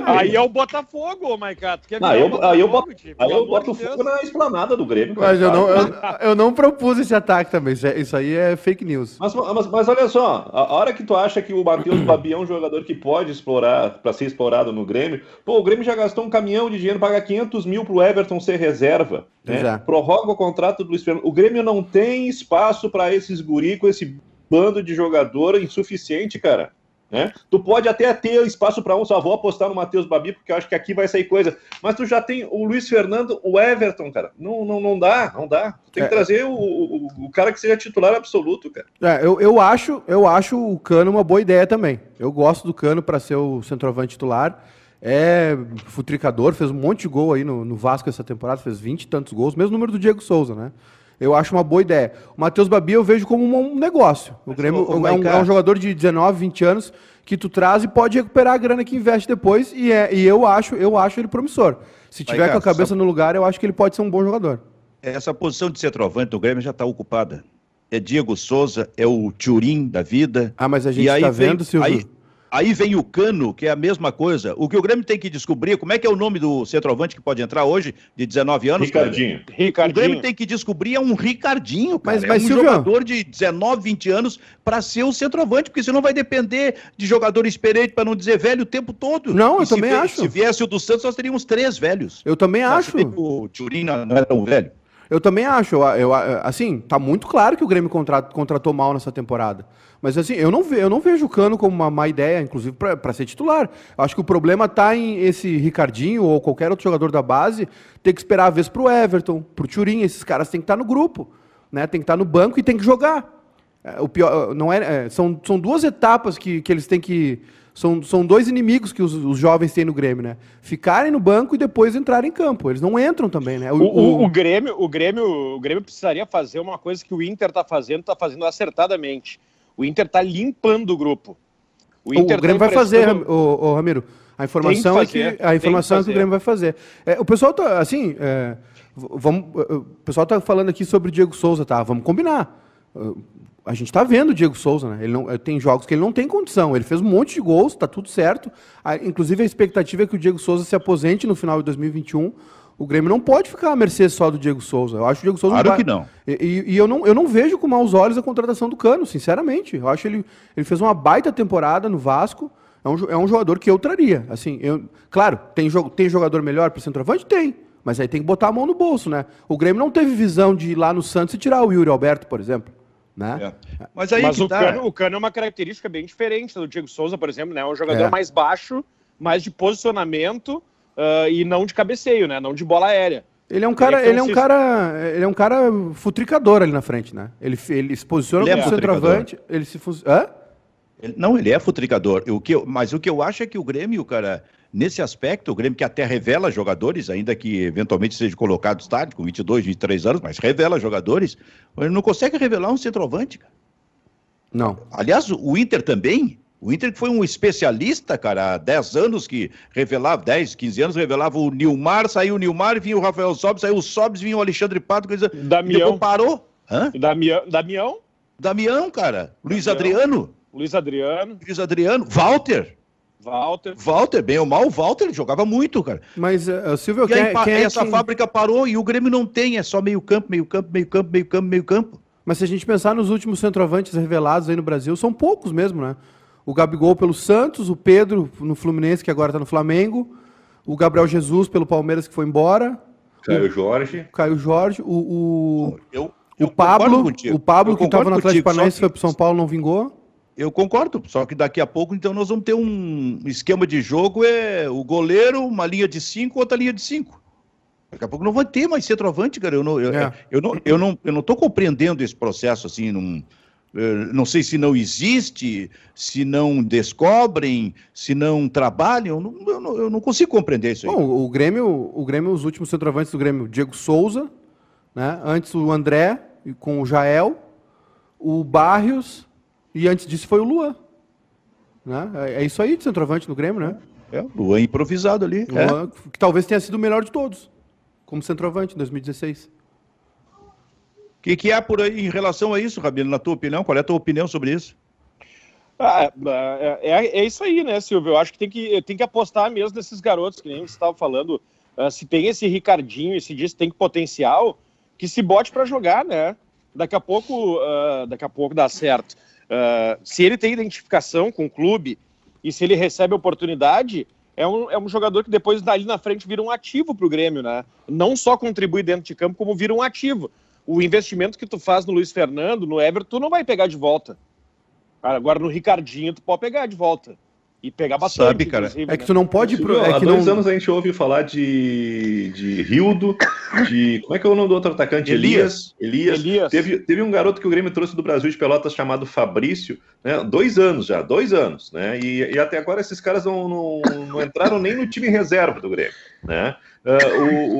aí é o Botafogo, Maicá. Aí eu, aí eu boto, aí eu boto fogo na esplanada do Grêmio. Mas eu não, eu, eu não propus esse ataque também. Isso aí é fake news. Mas, mas, mas olha só, a hora que tu acha que o Matheus Babi é um jogador que pode explorar, para ser explorado no Grêmio, pô, o Grêmio já gastou um caminhão de dinheiro, paga 500 mil pro Everton ser reserva, né? prorroga o contrato do Luiz Fernando. O Grêmio não tem espaço para esses guri com esse bando de jogador insuficiente, cara. Né? Tu pode até ter espaço para um, só vou apostar no Matheus Babi, porque eu acho que aqui vai sair coisa. Mas tu já tem o Luiz Fernando, o Everton, cara. Não, não, não dá, não dá. Tem que é. trazer o, o, o, cara que seja titular absoluto, cara. É, eu, eu, acho, eu acho o Cano uma boa ideia também. Eu gosto do Cano para ser o centroavante titular. É futricador, fez um monte de gol aí no, no Vasco essa temporada, fez 20 e tantos gols, mesmo número do Diego Souza, né? Eu acho uma boa ideia. O Matheus Babi eu vejo como um negócio. O Grêmio é, um, é um jogador de 19, 20 anos que tu traz e pode recuperar a grana que investe depois e, é, e eu acho eu acho ele promissor. Se tiver com a cabeça no lugar, eu acho que ele pode ser um bom jogador. Essa posição de centroavante do Grêmio já está ocupada. É Diego Souza, é o Turim da vida. Ah, mas a gente está vendo, Silvio... Aí, Aí vem o Cano, que é a mesma coisa. O que o Grêmio tem que descobrir, como é que é o nome do centroavante que pode entrar hoje, de 19 anos? Ricardinho. Ricardinho. O Grêmio tem que descobrir é um Ricardinho, cara. Mas, mas, é um Silvio... jogador de 19, 20 anos para ser o centroavante, porque senão vai depender de jogador experiente, para não dizer velho, o tempo todo. Não, eu também acho. Se viesse o do Santos, nós teríamos três velhos. Eu também acho. O Turina não é tão velho. Eu também acho. Eu, eu, assim, tá muito claro que o Grêmio contratou mal nessa temporada. Mas assim, eu não, ve, eu não vejo o Cano como uma má ideia, inclusive para ser titular. Eu acho que o problema está em esse Ricardinho ou qualquer outro jogador da base ter que esperar a vez para o Everton, para o Turim. Esses caras têm que estar tá no grupo, né? Tem que estar tá no banco e tem que jogar. É, o pior, não é, é, são, são duas etapas que, que eles têm que são, são dois inimigos que os, os, jovens têm no Grêmio, né? Ficarem no banco e depois entrarem em campo. Eles não entram também, né? O, o, o Grêmio, o, Grêmio, o Grêmio precisaria fazer uma coisa que o Inter está fazendo, está fazendo acertadamente. O Inter está limpando o grupo. O, Inter o Grêmio tá vai fazer, o, Ramiro. A informação fazer, é que a informação que é que o Grêmio vai fazer. É, o pessoal tá assim, é, vamos, o pessoal tá falando aqui sobre o Diego Souza, tá? Vamos combinar a gente está vendo o Diego Souza, né? Ele não, tem jogos que ele não tem condição. Ele fez um monte de gols, está tudo certo. A, inclusive, a expectativa é que o Diego Souza se aposente no final de 2021. O Grêmio não pode ficar à mercê só do Diego Souza. Eu acho o Diego Souza. Claro um que não. E, e, eu não. eu não vejo com maus olhos a contratação do Cano, sinceramente. Eu acho ele ele fez uma baita temporada no Vasco. É um, é um jogador que eu traria. Assim, eu, claro, tem, tem jogador melhor para centroavante? Tem. Mas aí tem que botar a mão no bolso, né? O Grêmio não teve visão de ir lá no Santos e tirar o Yuri Alberto, por exemplo. Né? É. Mas, aí Mas o, tá... cano, o Cano é uma característica bem diferente do Diego Souza, por exemplo, né? É um jogador é. mais baixo, mais de posicionamento uh, e não de cabeceio, né? Não de bola aérea. Ele é um cara, ele é um cara, ele é um cara futricador ali na frente, né? Ele, ele se posiciona ele é como é centroavante, ele se Hã? Não, ele é futricador. O que eu, mas o que eu acho é que o Grêmio, cara, Nesse aspecto, o Grêmio que até revela jogadores, ainda que eventualmente seja colocado tarde, com 22, 23 anos, mas revela jogadores, ele não consegue revelar um centroavante, cara. Não. Aliás, o Inter também, o Inter que foi um especialista, cara, há 10 anos que revelava, 10, 15 anos, revelava o Nilmar, saiu o Nilmar, vinha o Rafael Sobes, saiu o Sobes, vinha o Alexandre Pato, coisa... Damião. parou. Hã? Damião. Damião? Damião, cara. Luiz Adriano. Luiz Adriano. Luiz Adriano. Walter. Walter. Walter, bem ou mal, o Walter jogava muito, cara. Mas, uh, Silvio, e quem, quem é essa que... fábrica parou e o Grêmio não tem, é só meio campo, meio campo, meio campo, meio campo, meio campo. Mas se a gente pensar nos últimos centroavantes revelados aí no Brasil, são poucos mesmo, né? O Gabigol pelo Santos, o Pedro no Fluminense, que agora está no Flamengo, o Gabriel Jesus pelo Palmeiras, que foi embora. Caio o... Jorge. Caio Jorge, o, o, eu, eu o Pablo, o Pablo que estava no Atlético Paranaense, foi para São Paulo, não vingou. Eu concordo, só que daqui a pouco, então, nós vamos ter um esquema de jogo, é o goleiro, uma linha de cinco, outra linha de cinco. Daqui a pouco não vai ter mais centroavante, cara. Eu não, eu, é. eu não, eu não, eu não estou compreendendo esse processo assim. Não, não sei se não existe, se não descobrem, se não trabalham. Eu, não, eu não consigo compreender isso. Aí. Bom, o Grêmio, o Grêmio, os últimos centroavantes do Grêmio, Diego Souza, né? Antes o André com o Jael, o Barrios e antes disso foi o Luan. Né? É, é isso aí de centroavante no Grêmio, né? É, o Luan improvisado ali. Luan, é. que talvez tenha sido o melhor de todos, como centroavante em 2016. O que, que há por aí em relação a isso, Rabino, na tua opinião? Qual é a tua opinião sobre isso? Ah, é, é, é, isso aí, né, Silvio? Eu acho que tem que, tem que apostar mesmo nesses garotos, que nem você estava falando. Uh, se tem esse Ricardinho, esse disso tem potencial, que se bote para jogar, né? Daqui a pouco, uh, daqui a pouco dá certo. Uh, se ele tem identificação com o clube e se ele recebe oportunidade, é um, é um jogador que depois dali na frente vira um ativo para o Grêmio, né? Não só contribui dentro de campo, como vira um ativo. O investimento que tu faz no Luiz Fernando, no Everton, tu não vai pegar de volta. Agora no Ricardinho tu pode pegar de volta. E pegar bastante. Sabe, cara, É que né? tu não pode. Isso, pro- é Há que dois não, anos a gente ouve falar de, de Rildo, de. Como é que é o nome do outro atacante? Elias. Elias. Elias. Teve, teve um garoto que o Grêmio trouxe do Brasil de Pelotas chamado Fabrício, né? Dois anos já, dois anos, né? E, e até agora esses caras não, não, não entraram nem no time reserva do Grêmio, né? Ah, o,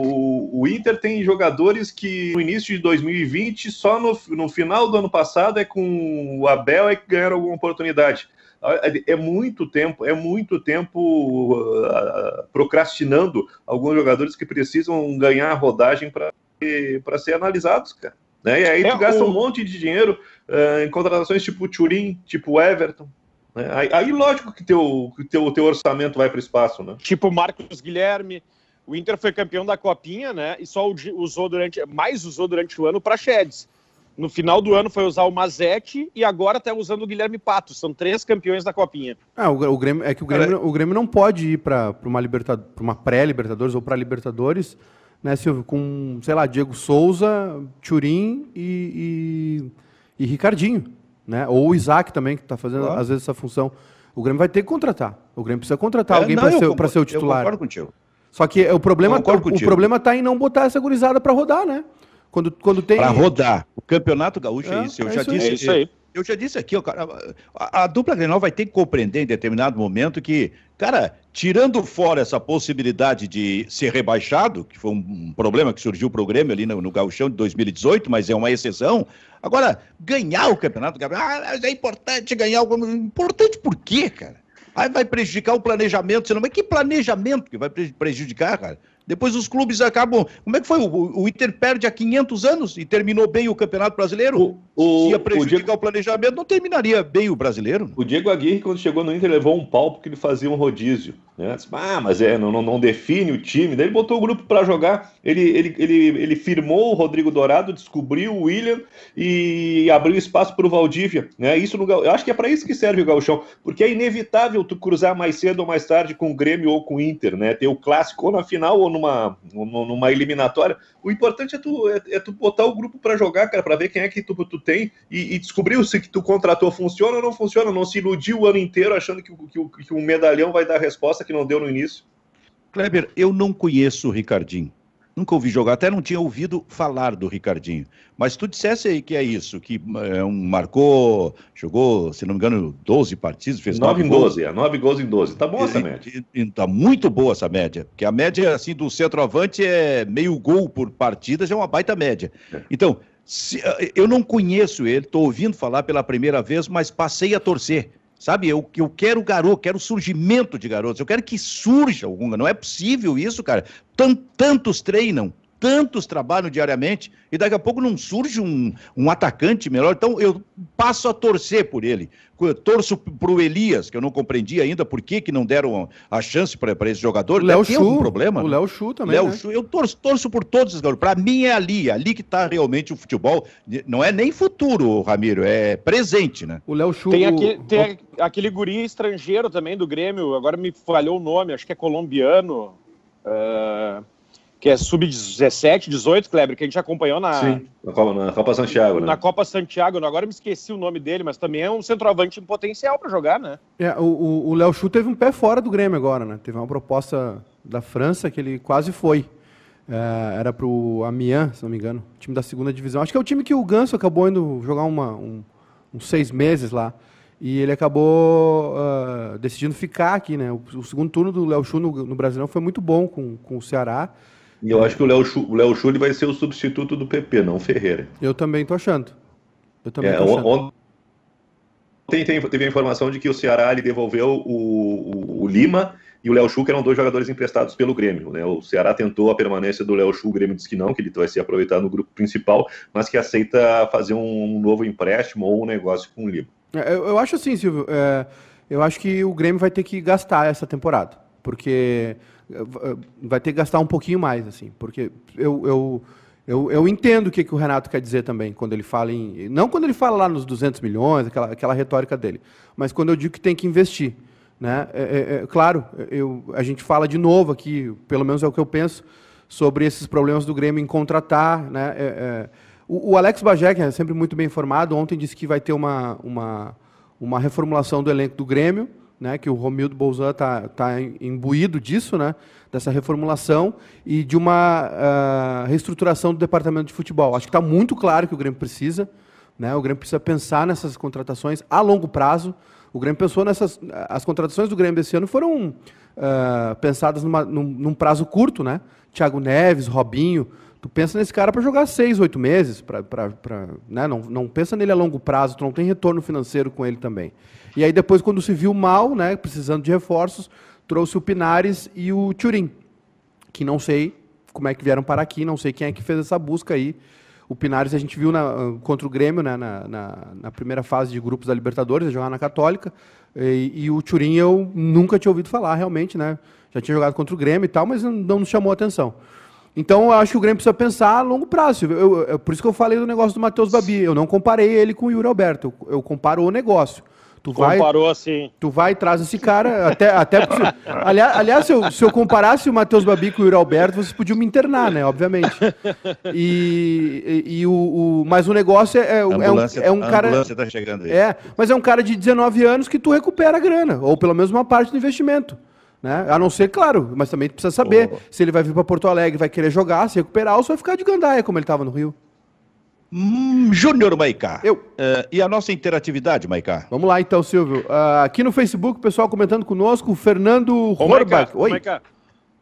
o, o Inter tem jogadores que no início de 2020, só no, no final do ano passado, é com o Abel é que ganharam alguma oportunidade. É muito tempo, é muito tempo uh, procrastinando alguns jogadores que precisam ganhar rodagem para ser analisados, cara. Né? E aí É, tu gasta o- um monte de dinheiro uh, em contratações tipo Turim, tipo Everton. né? Aí, aí lógico que teu, que teu, teu orçamento vai para o espaço, né? Tipo Marcos Guilherme. O Inter foi campeão da Copinha, né? E só usou durante, mais usou durante o ano para Chedes. No final do ano foi usar o Mazete e agora tá usando o Guilherme Pato. São três campeões da Copinha. Ah, o, o Grêmio, é que o Grêmio, o Grêmio não pode ir para uma, uma pré-Libertadores ou para Libertadores, né, Silvio, com, sei lá, Diego Souza, Turim e, e, e Ricardinho, né? Ou o Isaac também, que está fazendo Claro. às vezes essa função. O Grêmio vai ter que contratar. O Grêmio precisa contratar alguém É, não, para eu ser, pra ser o Eu titular. concordo contigo. Só que é, o problema, Eu concordo o, problema tá em não botar essa gurizada para rodar, né? Quando, quando tem. Para rodar. O Campeonato Gaúcho é, É, isso. Eu é já isso disse. É isso aí. Eu já disse aqui, ó, cara, a, a dupla Grenal vai ter que compreender em determinado momento que, cara, tirando fora essa possibilidade de ser rebaixado, que foi um, um problema que surgiu para o Grêmio ali no, no Gauchão de 2018, mas é uma exceção. Agora, ganhar o campeonato, ah, é importante ganhar o. Importante por quê, cara? Aí vai prejudicar o planejamento, senão, mas que planejamento que vai pre- prejudicar, cara? Depois os clubes acabam. Como é que foi? O, o Inter perde há 500 anos e terminou bem o Campeonato Brasileiro? O, o, Se ia o, prejudicar Diego, o planejamento, não terminaria bem o brasileiro. o Diego Aguirre, quando chegou no Inter, levou um pau porque ele fazia um rodízio. Né? Disse, Ah, mas é, não, não, define o time. Daí ele botou o grupo para jogar. Ele, ele, ele, ele firmou o Rodrigo Dourado, descobriu o William e abriu espaço para o Valdívia. Né? Isso no, eu acho que é para isso que serve o Gauchão, porque é inevitável tu cruzar mais cedo ou mais tarde com o Grêmio ou com o Inter, né? Ter o clássico ou na final ou numa, numa numa eliminatória. O importante é tu, é, é tu botar o grupo para jogar, cara, para ver quem é que tu, tu tem e, e descobrir se que tu contratou funciona ou não funciona. Não se iludir o ano inteiro achando que, o- que, que um medalhão vai dar a resposta que não deu no início. Kleber, eu não conheço o Ricardinho. Nunca ouvi jogar, até não tinha ouvido falar do Ricardinho. Mas tu dissesse aí que é isso, que é, um, marcou, jogou, se não me engano, 12 partidas, fez 9 em gols. 12, é 9 gols em 12. Tá bom essa média. E- e- e Tá muito boa essa média, porque a média assim do centroavante é meio gol por partida, já é uma baita média. É. Então, se- eu não conheço ele, estou ouvindo falar pela primeira vez, mas passei a torcer. Sabe, eu, eu quero garoto, quero surgimento de garotos, eu quero que surja algum. Não é possível isso, cara. Tan- tantos treinam, tantos trabalham diariamente, e daqui a pouco não surge um, um atacante melhor. Então eu passo a torcer por ele. Eu torço para o Elias, que eu não compreendi ainda por que, que não deram a chance para esse jogador. O Léo ter algum Chu. problema. O né? Léo Chu também. Léo né? Chu, eu torço, torço por todos os garotos. Para mim é ali, ali que está realmente o futebol. Não é nem futuro, Ramiro, é presente, né? O Léo Chu. Tem, o- aquele, tem aquele guri estrangeiro também do Grêmio, agora me falhou o nome, acho que é colombiano, ah, que é sub-17, 18, Kleber, que a gente acompanhou na, Sim, na Copa, na Copa Santiago, né? na Copa Santiago. Agora eu me esqueci o nome dele, mas também é um centroavante em potencial para jogar, né? É, o- o o Léo Chu teve um pé fora do Grêmio agora, né? Teve uma proposta da França que ele quase foi. É, era pro Amiens, se não me engano, time da segunda divisão. Acho que é o time que o Ganso acabou indo jogar uma, um- uns seis meses lá. E ele acabou ah, decidindo ficar aqui, né? O, o segundo turno do Léo Chu no, no Brasileirão foi muito bom com, com o Ceará. E eu acho que o Léo Chu, o Léo Chu vai ser o substituto do PP, não o Ferreira. Eu também tô achando. Eu também É, tô achando. on- Ontem tem- teve a informação de que o Ceará ele devolveu o, o- o Lima e o Léo Chu, que eram dois jogadores emprestados pelo Grêmio. Né? O Ceará tentou a permanência do Léo Chu, o Grêmio disse que não, que ele vai se aproveitar no grupo principal, mas que aceita fazer um novo empréstimo ou um negócio com o Lima. É, Eu, eu acho assim, Silvio. é, eu acho que o Grêmio vai ter que gastar essa temporada. Porque vai ter que gastar um pouquinho mais, assim. Porque eu, eu, eu, eu entendo o que, que o Renato quer dizer também, quando ele fala em. Não quando ele fala lá nos 200 milhões, aquela, aquela retórica dele. Mas quando eu digo que tem que investir. Né? É, é, é, claro, eu, a gente fala de novo aqui, pelo menos é o que eu penso, sobre esses problemas do Grêmio em contratar. Né? É, é, o, o Alex Bagé, que é sempre muito bem informado, ontem disse que vai ter uma, uma, uma reformulação do elenco do Grêmio, né, que o Romildo Bolzan está tá imbuído disso, né, dessa reformulação e de uma uh, reestruturação do departamento de futebol. Acho que está muito claro que o Grêmio precisa. Né, o Grêmio precisa pensar nessas contratações a longo prazo. O Grêmio pensou nessas. As contratações do Grêmio desse ano foram uh, pensadas numa, num, num, prazo curto, né? Thiago Neves, Robinho. Tu pensa nesse cara para jogar seis, oito meses, pra, pra, pra, né? não, não pensa nele a longo prazo, tu não tem retorno financeiro com ele também. E aí depois, quando se viu mal, né, precisando de reforços, trouxe o Pinares e o Turim, que não sei como é que vieram para aqui, não sei quem é que fez essa busca aí. O Pinares a gente viu na, contra o Grêmio né, na, na, na, primeira fase de grupos da Libertadores, jogar na Católica. E, e, o Turim eu nunca tinha ouvido falar, realmente, né? Já tinha jogado contra o Grêmio e tal, mas não, não nos chamou a atenção. Então, eu acho que o Grêmio precisa pensar a longo prazo. Eu, eu, por isso que eu falei do negócio do Matheus Babi. Eu não comparei ele com o Yuri Alberto. Eu, eu comparo o negócio. Tu Comparou vai, assim. Tu vai e traz esse cara, até, até aliás, aliás se, eu, se eu comparasse o Matheus Babi com o Yuri Alberto, vocês podiam me internar, né? Obviamente. E, e, e o, o, mas o negócio é, é, um, é um cara. Tá chegando aí. É, mas é um cara de 19 anos que tu recupera a grana, ou pelo menos uma parte do investimento. Né? A não ser, claro, mas também precisa saber oh. se ele vai vir para Porto Alegre, vai querer jogar, se recuperar, ou se vai ficar de gandaia, como ele estava no Rio. Hum, Júnior Maicá. Eu. Uh, e a nossa interatividade, Maicá? Vamos lá então, Silvio. Uh, aqui no Facebook, o pessoal comentando conosco, o Fernando Horbach. Oi. Maicá,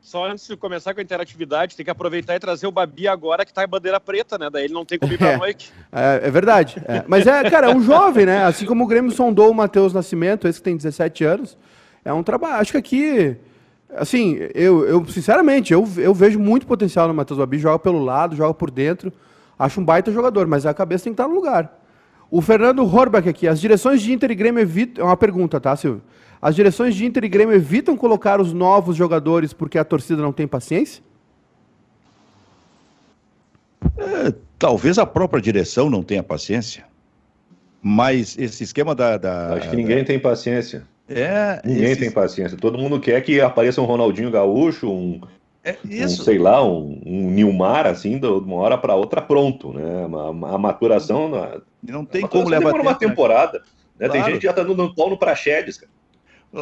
só antes de começar com a interatividade, tem que aproveitar e trazer o Babi agora que tá em bandeira preta, né? Daí ele não tem como ir pra é, noite. É, é verdade. É. Mas é, cara, é um jovem, né? Assim como o Grêmio sondou o Matheus Nascimento, esse que tem 17 anos. É um trabalho. Acho que aqui. Assim, eu, eu sinceramente, eu, eu vejo muito potencial no Matheus Babi, joga pelo lado, joga por dentro. Acho um baita jogador, mas a cabeça tem que estar no lugar. O Fernando Horbach aqui, as direções de Inter e Grêmio evitam. É uma pergunta, tá, Silvio? As direções de Inter e Grêmio evitam colocar os novos jogadores porque a torcida não tem paciência? É, talvez a própria direção não tenha paciência. Mas esse esquema da. da Acho que ninguém da... tem paciência. É. Ninguém tem paciência. Todo mundo quer que apareça um Ronaldinho Gaúcho, um, é. Um, sei lá, um, um Nilmar, assim, de uma hora para outra, pronto, né? Uma, a maturação. Não tem como levar tempo, uma né? temporada. Né? Claro. Tem gente que já está dando pau no Praxedes, cara.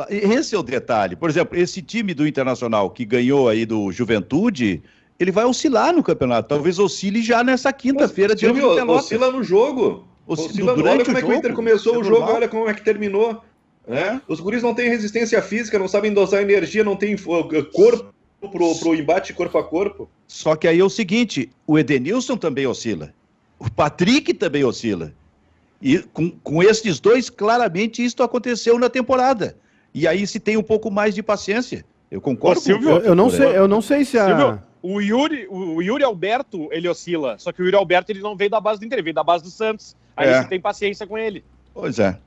Esse é o detalhe. Por exemplo, esse time do Internacional que ganhou aí do Juventude, ele vai oscilar no campeonato. Talvez oscile já nessa quinta-feira de Oscila no jogo. Oscila, oscila olha como é que o Inter começou é o jogo, normal. olha como é que terminou. É? Os guris não têm resistência física, não sabem dosar energia, não têm corpo pro, pro embate corpo a corpo. Só que aí é o seguinte: o Edenilson também oscila. O Patrick também oscila. E com, com esses dois, claramente, isso aconteceu na temporada. E aí se tem um pouco mais de paciência. Eu concordo Ô, Silvio, com eu, eu não sei, eu não sei se a. Silvio, o Yuri, o Yuri Alberto, ele oscila. Só que o Yuri Alberto ele não veio da base do Inter, veio da base do Santos. Aí é. você tem paciência com ele. Pois é.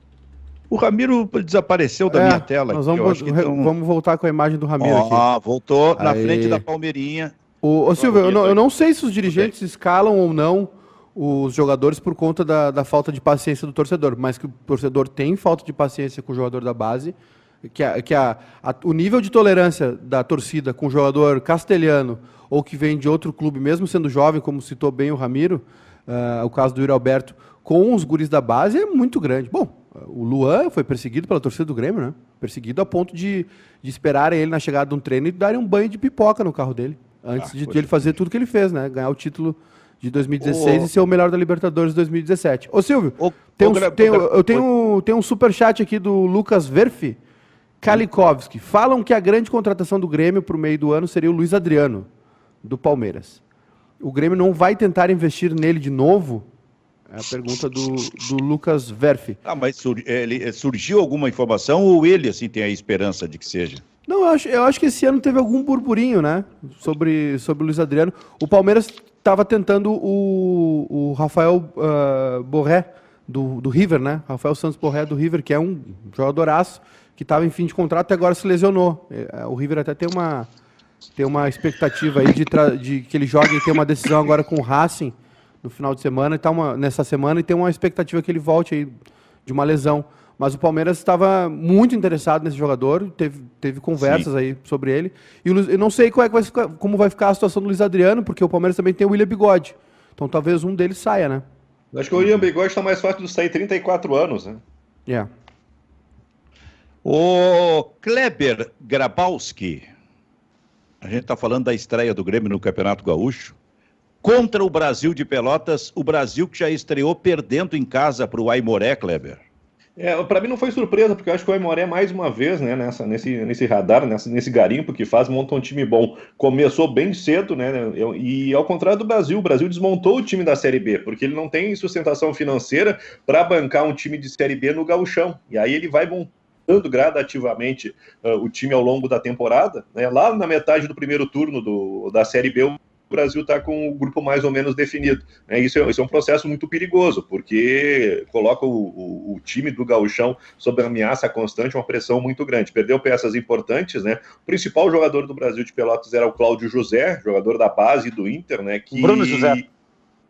O Ramiro desapareceu da é, minha tela. Nós vamos, tão... vamos voltar com a imagem do Ramiro oh, aqui. Ah, voltou Aí. na frente da Palmeirinha. O, ô, Silvio, eu não, eu não, sei se os dirigentes escalam ou não os jogadores por conta da, da, falta de paciência do torcedor, mas que o torcedor tem falta de paciência com o jogador da base, que, a, que a, a, o nível de tolerância da torcida com o jogador castelhano ou que vem de outro clube, mesmo sendo jovem, como citou bem o Ramiro, uh, o caso do Yuri Alberto, com os guris da base é muito grande. Bom, o Luan foi perseguido pela torcida do Grêmio, né? Perseguido a ponto de, de esperarem ele na chegada de um treino e darem um banho de pipoca no carro dele. Antes ah, de, de, ele fazer tudo que ele fez, né? Ganhar o título de 2016 oh. e ser o melhor da Libertadores de 2017. Ô Silvio, tem um, tem, eu tenho, tenho um super chat aqui do Lucas Verfi Kalikovski. Falam que a grande contratação do Grêmio para o meio do ano seria o Luiz Adriano, do Palmeiras. O Grêmio não vai tentar investir nele de novo é a pergunta do, do Lucas Verfi. Ah, mas sur, ele, eh, surgiu alguma informação ou ele assim tem a esperança de que seja? Não, eu acho, eu acho que esse ano teve algum burburinho, né? Sobre, sobre o Luiz Adriano. O Palmeiras estava tentando o, o Rafael uh, Borré, do, do River, né? Rafael Santos Borré do River, que é um jogadoraço, que estava em fim de contrato e agora se lesionou. É, o River até tem uma, tem uma expectativa aí de, de que ele jogue e tenha uma decisão agora com o Racing no final de semana e tá uma, nessa semana e tem uma expectativa que ele volte aí de uma lesão. Mas o Palmeiras estava muito interessado nesse jogador, teve, teve conversas Sim. aí sobre ele. E o, eu não sei é vai ficar, como vai ficar a situação do Luiz Adriano, porque o Palmeiras também tem o William Bigode. Então talvez um deles saia, né? acho que o William Bigode está mais fácil de sair 34 anos, né? Yeah. O Kleber Grabowski, a gente está falando da estreia do Grêmio no Campeonato Gaúcho. Contra o Brasil de Pelotas, o Brasil que já estreou perdendo em casa para o Aimoré, Kleber. É, para mim não foi surpresa, porque eu acho que o Aimoré, mais uma vez, né, nessa, nesse, nesse radar, nessa, nesse garimpo que faz, monta um time bom. Começou bem cedo, né, e ao contrário do Brasil, o Brasil desmontou o time da Série B, porque ele não tem sustentação financeira para bancar um time de Série B no gauchão. E aí ele vai montando gradativamente uh, o time ao longo da temporada. Né, lá na metade do primeiro turno do, da Série B, o Brasil está com o grupo mais ou menos definido. É, isso, é, isso, é, um processo muito perigoso, porque coloca o, o, o, time do gauchão sob ameaça constante, uma pressão muito grande. Perdeu peças importantes, né? O principal jogador do Brasil de Pelotas era o Cláudio José, jogador da base do Inter, né? Que... Bruno José.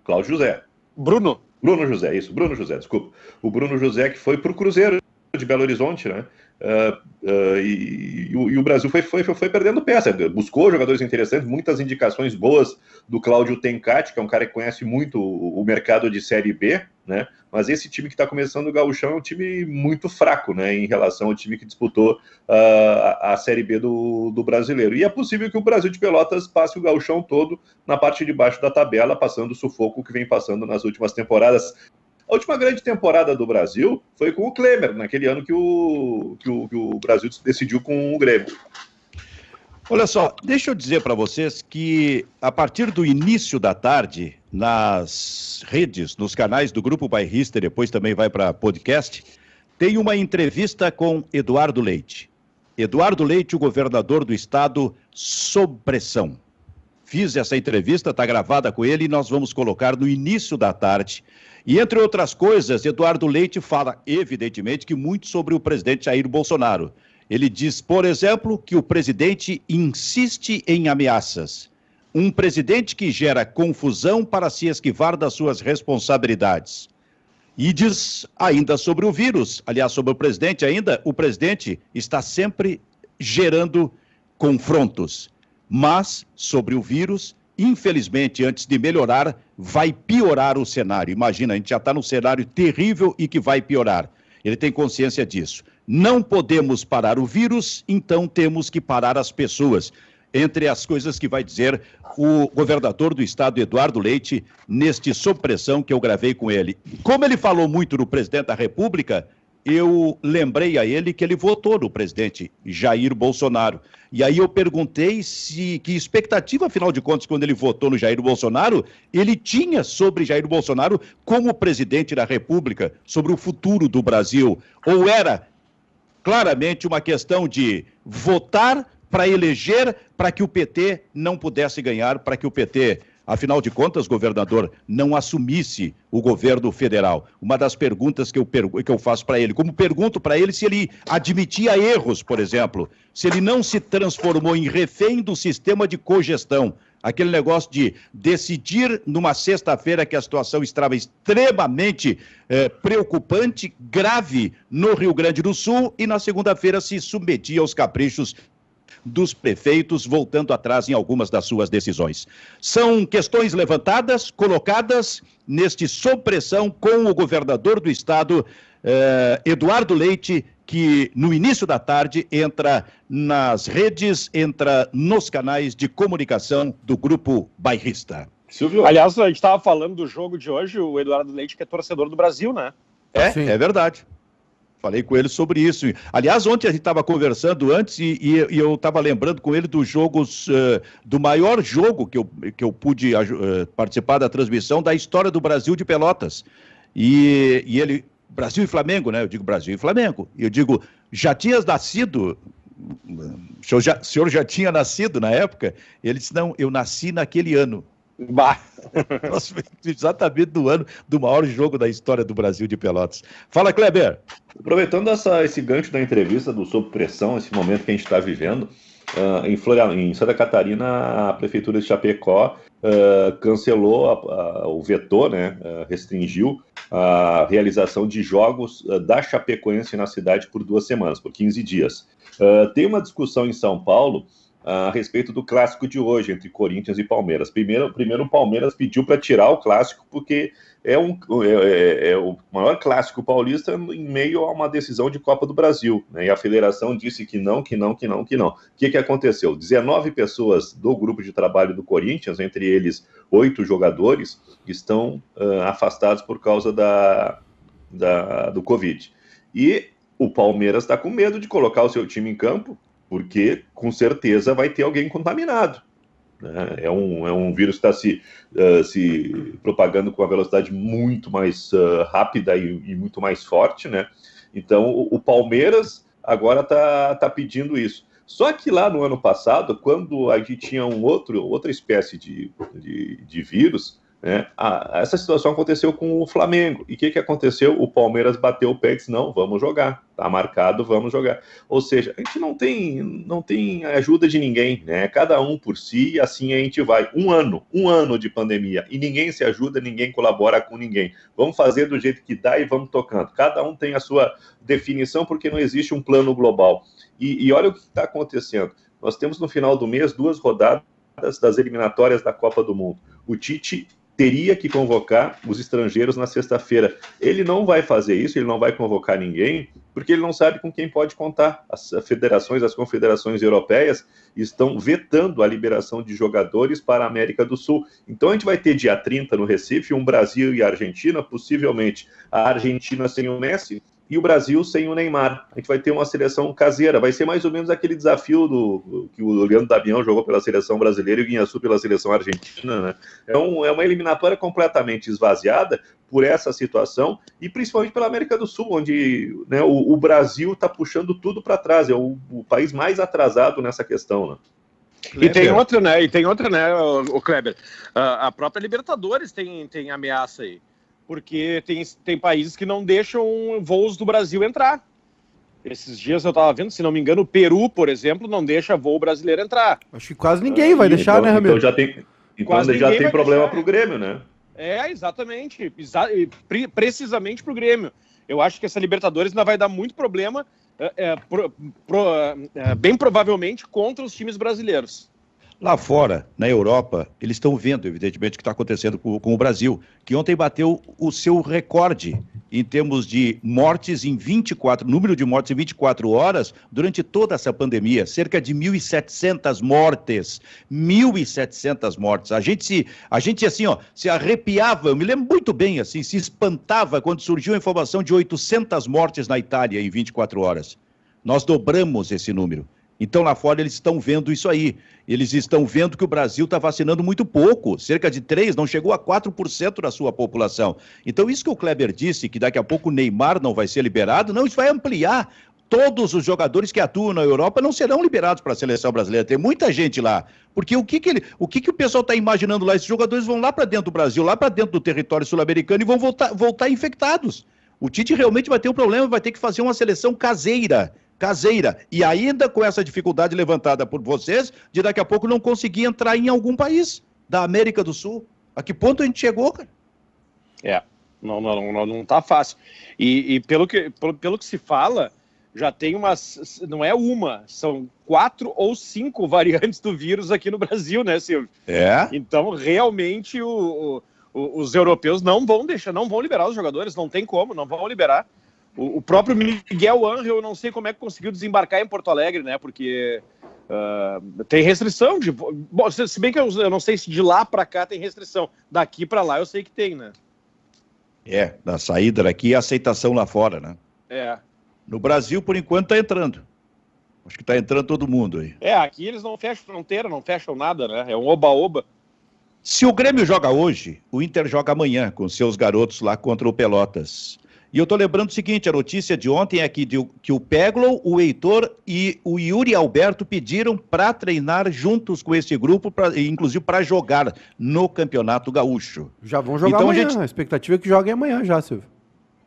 Cláudio José. Bruno. Bruno José, isso, Bruno José, desculpa. O Bruno José que foi para o Cruzeiro de Belo Horizonte, né? Uh, uh, e, e, o, Brasil foi, foi, foi perdendo peça, buscou jogadores interessantes, muitas indicações boas do Cláudio Tencati, que é um cara que conhece muito o, o mercado de Série B, né? Mas esse time que está começando o Gauchão é um time muito fraco, né? Em relação ao time que disputou uh, a, a, Série B do, do brasileiro. E é possível que o Brasil de Pelotas passe o Gauchão todo na parte de baixo da tabela, passando o sufoco que vem passando nas últimas temporadas. A última grande temporada do Brasil foi com o Klemer, naquele ano que o, que o, que o Brasil decidiu com o Grêmio. Olha só, deixa eu dizer para vocês que a partir do início da tarde, nas redes, nos canais do Grupo Bairrista, depois também vai para podcast, tem uma entrevista com Eduardo Leite. Eduardo Leite, o governador do estado, sob pressão. Fiz essa entrevista, está gravada com ele e nós vamos colocar no início da tarde e, entre outras coisas, Eduardo Leite fala, evidentemente, que muito sobre o presidente Jair Bolsonaro. Ele diz, por exemplo, que o presidente insiste em ameaças. Um presidente que gera confusão para se esquivar das suas responsabilidades. E diz ainda sobre o vírus, aliás, sobre o presidente ainda, o presidente está sempre gerando confrontos. Mas, sobre o vírus, infelizmente, antes de melhorar, vai piorar o cenário. Imagina, a gente já está num cenário terrível e que vai piorar. Ele tem consciência disso. Não podemos parar o vírus, então temos que parar as pessoas. Entre as coisas que vai dizer o governador do estado, Eduardo Leite, neste sob pressão que eu gravei com ele. Como ele falou muito no presidente da República, eu lembrei a ele que ele votou no presidente Jair Bolsonaro. E aí eu perguntei se que expectativa, afinal de contas, quando ele votou no Jair Bolsonaro, ele tinha sobre Jair Bolsonaro como presidente da República, sobre o futuro do Brasil. Ou era claramente uma questão de votar para eleger para que o PT não pudesse ganhar, para que o PT afinal de contas, governador, não assumisse o governo federal? Uma das perguntas que eu, que eu faço para ele, como pergunto para ele se ele admitia erros, por exemplo, se ele não se transformou em refém do sistema de cogestão, aquele negócio de decidir numa sexta-feira que a situação estava extremamente eh, preocupante, grave no Rio Grande do Sul, e na segunda-feira se submetia aos caprichos dos prefeitos, voltando atrás em algumas das suas decisões. São questões levantadas, colocadas neste sob pressão com o governador do estado, eh, Eduardo Leite, que no início da tarde entra nas redes, entra nos canais de comunicação do grupo bairrista. Silvio. Aliás, a gente estava falando do jogo de hoje, o Eduardo Leite, que é torcedor do Brasil, né? É, Sim. é verdade. Falei com ele sobre isso. Aliás, ontem a gente estava conversando antes e, e, e eu estava lembrando com ele dos jogos, uh, do maior jogo que eu, que eu pude uh, participar da transmissão da história do Brasil de Pelotas. E, e ele, Brasil e Flamengo, né? Eu digo Brasil e Flamengo. E eu digo, já tinhas nascido? O senhor já, o senhor já tinha nascido na época? Ele disse, não, eu nasci naquele ano. Bah. Exatamente do ano do maior jogo da história do Brasil de Pelotas. Fala, Kleber. Aproveitando essa, esse gancho da entrevista do Sob Pressão, esse momento que a gente está vivendo, uh, em, Florian... em Santa Catarina, a Prefeitura de Chapecó uh, cancelou a, a, o vetor, né, uh, restringiu a realização de jogos da Chapecoense na cidade por duas semanas, por 15 dias. tem uma discussão em São Paulo a respeito do clássico de hoje entre Corinthians e Palmeiras. Primeiro, primeiro o Palmeiras pediu para tirar o clássico porque é, um, é, é, é, o maior clássico paulista em meio a uma decisão de Copa do Brasil. Né? E a federação disse que não, que não, que não, que não. O que, que aconteceu? 19 pessoas do grupo de trabalho do Corinthians, entre eles oito jogadores, estão uh, afastados por causa da, da, do Covid. E o Palmeiras está com medo de colocar o seu time em campo porque com certeza vai ter alguém contaminado. Né? É, um, é um vírus que está se, uh, se propagando com uma velocidade muito mais uh, rápida e, e, muito mais forte, né? Então, o, o Palmeiras agora está tá pedindo isso. Só que lá no ano passado, quando a gente tinha um outro, outra espécie de, de, de vírus, né? Essa situação aconteceu com o Flamengo. E o que, que aconteceu? O Palmeiras bateu o pé e disse: não, vamos jogar. Tá marcado, vamos jogar. Ou seja, a gente não tem, não tem ajuda de ninguém, né? Cada um por si, e assim a gente vai. Um ano, um ano de pandemia, e ninguém se ajuda, ninguém colabora com ninguém. Vamos fazer do jeito que dá e vamos tocando. Cada um tem a sua definição, porque não existe um plano global. E, e olha o que está acontecendo. Nós temos no final do mês duas rodadas das eliminatórias da Copa do Mundo. O Tite teria que convocar os estrangeiros na sexta-feira. Ele não vai fazer isso, ele não vai convocar ninguém, porque ele não sabe com quem pode contar. As federações, as confederações europeias estão vetando a liberação de jogadores para a América do Sul. Então a gente vai ter dia 30 no Recife um Brasil e Argentina, possivelmente a Argentina sem o Messi e o Brasil sem o Neymar. A gente vai ter uma seleção caseira. Vai ser mais ou menos aquele desafio do que o Leandro Damião jogou pela seleção brasileira e o Guinhaçu pela seleção argentina. Né? É, um, é uma eliminatória completamente esvaziada por essa situação e principalmente pela América do Sul, onde né, o, o, Brasil está puxando tudo para trás. É o, o, país mais atrasado nessa questão. Né? E tem outra, né? E tem outra, né, o, Kleber? a própria Libertadores tem, tem ameaça aí porque tem, tem países que não deixam voos do Brasil entrar. Esses dias eu estava vendo, se não me engano, o Peru, por exemplo, não deixa voo brasileiro entrar. Acho que quase ninguém vai deixar, então, né, Ramiro? Então já tem, então já tem problema para o Grêmio, né? É, exatamente. Exa precisamente para o Grêmio. Eu acho que essa Libertadores ainda vai dar muito problema, é, é, pro, pro, é, bem provavelmente, contra os times brasileiros. Lá fora, na Europa, eles estão vendo, evidentemente, o que está acontecendo com, com, o Brasil, que ontem bateu o seu recorde em termos de mortes em 24, número de mortes em 24 horas durante toda essa pandemia, cerca de 1.700 mortes, 1.700 mortes. A gente se, a gente assim, ó, se arrepiava, eu me lembro muito bem assim, se espantava quando surgiu a informação de 800 mortes na Itália em 24 horas. Nós dobramos esse número. Então, lá fora, eles estão vendo isso aí. Eles estão vendo que o Brasil está vacinando muito pouco, cerca de 3%, não chegou a 4% da sua população. Então, isso que o Kleber disse, que daqui a pouco o Neymar não vai ser liberado, não, isso vai ampliar. Todos os jogadores que atuam na Europa não serão liberados para a seleção brasileira. Tem muita gente lá. Porque o que, que, ele, o, que, que o pessoal está imaginando lá? Esses jogadores vão lá para dentro do Brasil, lá para dentro do território sul-americano e vão voltar, voltar infectados. O Tite realmente vai ter um problema, vai ter que fazer uma seleção caseira caseira. E ainda com essa dificuldade levantada por vocês, de daqui a pouco não conseguir entrar em algum país da América do Sul. A que ponto a gente chegou, cara? É, não, não, não, não tá fácil. E, e pelo, que, pelo, pelo que se fala, já tem umas. Não é uma, são quatro ou cinco variantes do vírus aqui no Brasil, né, Silvio? É. Então, realmente, o, o, os europeus não vão deixar, não vão liberar os jogadores, não tem como, não vão liberar. O, o próprio Miguel Angel, eu não sei como é que conseguiu desembarcar em Porto Alegre, né? Porque uh, tem restrição. De, bom, se bem que eu, eu não sei se de lá para cá tem restrição. Daqui para lá eu sei que tem, né? É, da saída daqui e aceitação lá fora, né? É. No Brasil, por enquanto, está entrando. Acho que está entrando todo mundo aí. É, aqui eles não fecham fronteira, não fecham nada, né? É um oba-oba. Se o Grêmio joga hoje, o Inter joga amanhã com seus garotos lá contra o Pelotas. E eu estou lembrando o seguinte: a notícia de ontem é que, de, que o Peglo, o Heitor e o Yuri Alberto pediram para treinar juntos com esse grupo, pra, inclusive para jogar no Campeonato Gaúcho. Já vão jogar então, amanhã. A, gente... a expectativa é que joguem amanhã já, Silvio.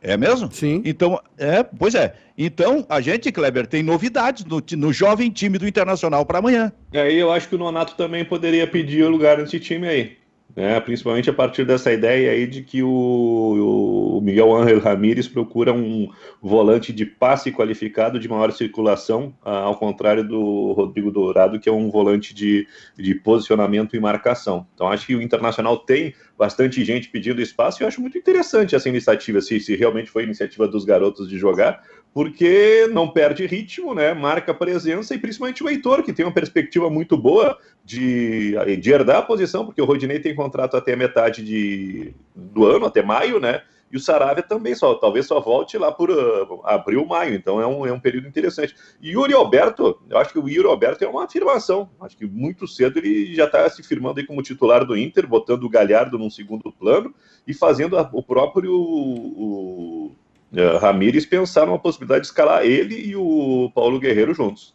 É mesmo? Sim. Então, é, pois é. Então, a gente, Kleber, tem novidades no, no jovem time do Internacional para amanhã. E aí eu acho que o Nonato também poderia pedir o lugar nesse time aí. Né, principalmente a partir dessa ideia aí de que o, o Miguel Ángel Ramírez procura um volante de passe qualificado de maior circulação, ao contrário do Rodrigo Dourado, que é um volante de, de posicionamento e marcação. Então acho que o Internacional tem bastante gente pedindo espaço e eu acho muito interessante essa iniciativa, se, se realmente foi iniciativa dos garotos de jogar, porque não perde ritmo, né? Marca presença e principalmente o Heitor, que tem uma perspectiva muito boa de, de herdar a posição, porque o Rodinei tem contrato até metade de, do ano, até maio, né? E o Saravia também só, talvez só volte lá por uh, abril, maio. Então é um, é um período interessante. E Yuri Alberto, eu acho que o Yuri Alberto é uma afirmação. Acho que muito cedo ele já está se firmando aí como titular do Inter, botando o Galhardo num segundo plano e fazendo a, o próprio o, uh, Ramires pensar numa possibilidade de escalar ele e o Paulo Guerreiro juntos.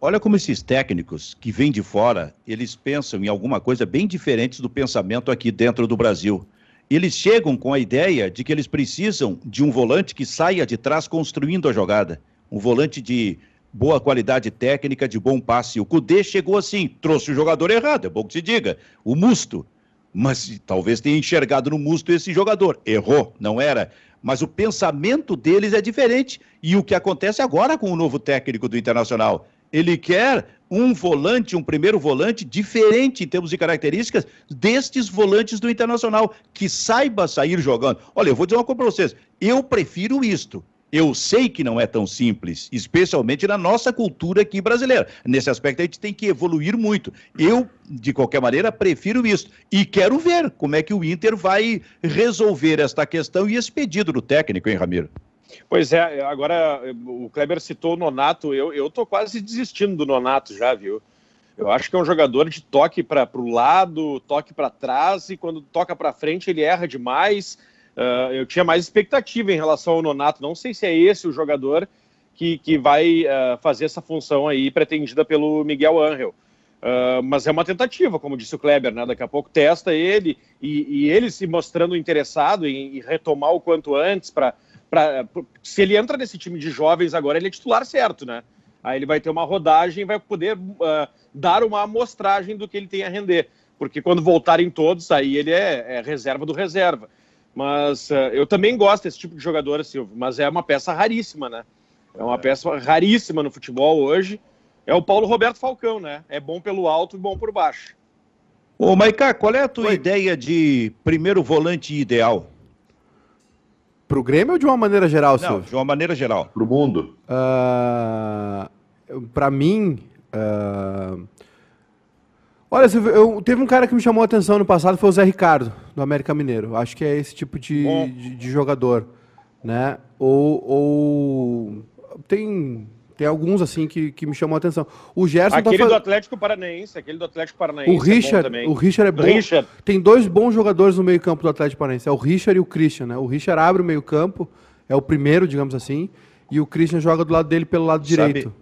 Olha como esses técnicos que vêm de fora, eles pensam em alguma coisa bem diferente do pensamento aqui dentro do Brasil. Eles chegam com a ideia de que eles precisam de um volante que saia de trás construindo a jogada. Um volante de boa qualidade técnica, de bom passe. O Cudê chegou assim, trouxe o jogador errado, é bom que se diga, o Musto. Mas talvez tenha enxergado no Musto esse jogador. Errou, não era mas o pensamento deles é diferente. E o que acontece agora com o novo técnico do Internacional? Ele quer um volante, um primeiro volante diferente em termos de características destes volantes do Internacional, que saiba sair jogando. Olha, eu vou dizer uma coisa para vocês: eu prefiro isto. Eu sei que não é tão simples, especialmente na nossa cultura aqui brasileira. Nesse aspecto, a gente tem que evoluir muito. Eu, de qualquer maneira, prefiro isso. E quero ver como é que o Inter vai resolver esta questão e esse pedido do técnico, hein, Ramiro? Pois é, agora o Kleber citou o Nonato, eu, tô quase desistindo do Nonato já, viu? Eu acho que é um jogador de toque para o lado, toque para trás, e quando toca para frente ele erra demais. Uh, eu tinha mais expectativa em relação ao Nonato. Não sei se é esse o jogador que, que vai uh, fazer essa função aí pretendida pelo Miguel Angel. Uh, mas é uma tentativa, como disse o Kleber, né? Daqui a pouco testa ele e, e ele se mostrando interessado em, em retomar o quanto antes para se ele entra nesse time de jovens agora, ele é titular certo, né? Aí ele vai ter uma rodagem e vai poder uh, dar uma amostragem do que ele tem a render. Porque quando voltarem todos, aí ele é, é reserva do reserva. Mas uh, eu também gosto desse tipo de jogador, Silvio, mas é uma peça raríssima, né? É uma peça raríssima no futebol hoje. É o Paulo Roberto Falcão, né? É bom pelo alto e bom por baixo. Ô, Maiká, qual é a tua Oi. ideia de primeiro volante ideal? Pro Grêmio ou de uma maneira geral, Não, Silvio? de uma maneira geral. Pro mundo. Uh, pra mim, uh, Olha, eu, teve um cara que me chamou a atenção no passado, foi o Zé Ricardo, do América Mineiro. Acho que é esse tipo de, de, de, jogador, né? Ou, ou, tem, tem alguns, assim, que, que me chamou a atenção. O Gerson tá Aquele tá faz... do Atlético Paranaense, aquele do Atlético Paranaense O Richard, é o Richard é bom. Richard. Tem dois bons jogadores no meio campo do Atlético Paranaense, é o Richard e o Christian, né? O Richard abre o meio campo, é o primeiro, digamos assim, e o Christian joga do lado dele pelo lado Sabe... direito.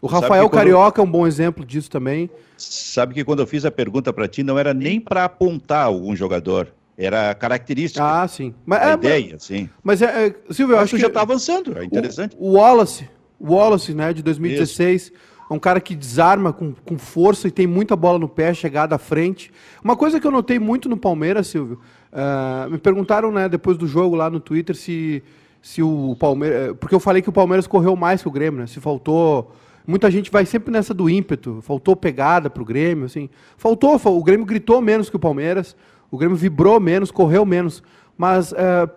O Rafael Carioca quando... é um bom exemplo disso também. Sabe que quando eu fiz a pergunta para ti, não era nem para apontar algum jogador. Era característica. Ah, sim. Mas, a é, ideia, mas, sim. Mas, é, é, Silvio, eu acho que, já está avançando. É interessante. O, o, Wallace, o Wallace, né, de 2016, Isso. é um cara que desarma com, com força e tem muita bola no pé, chegada à frente. Uma coisa que eu notei muito no Palmeiras, Silvio, uh, me perguntaram, né, depois do jogo lá no Twitter, se, se o Palmeiras. Porque eu falei que o Palmeiras correu mais que o Grêmio, né? Se faltou Muita gente vai sempre nessa do ímpeto. Faltou pegada para o Grêmio, assim. Faltou, o Grêmio gritou menos que o Palmeiras, o Grêmio vibrou menos, correu menos. Mas é,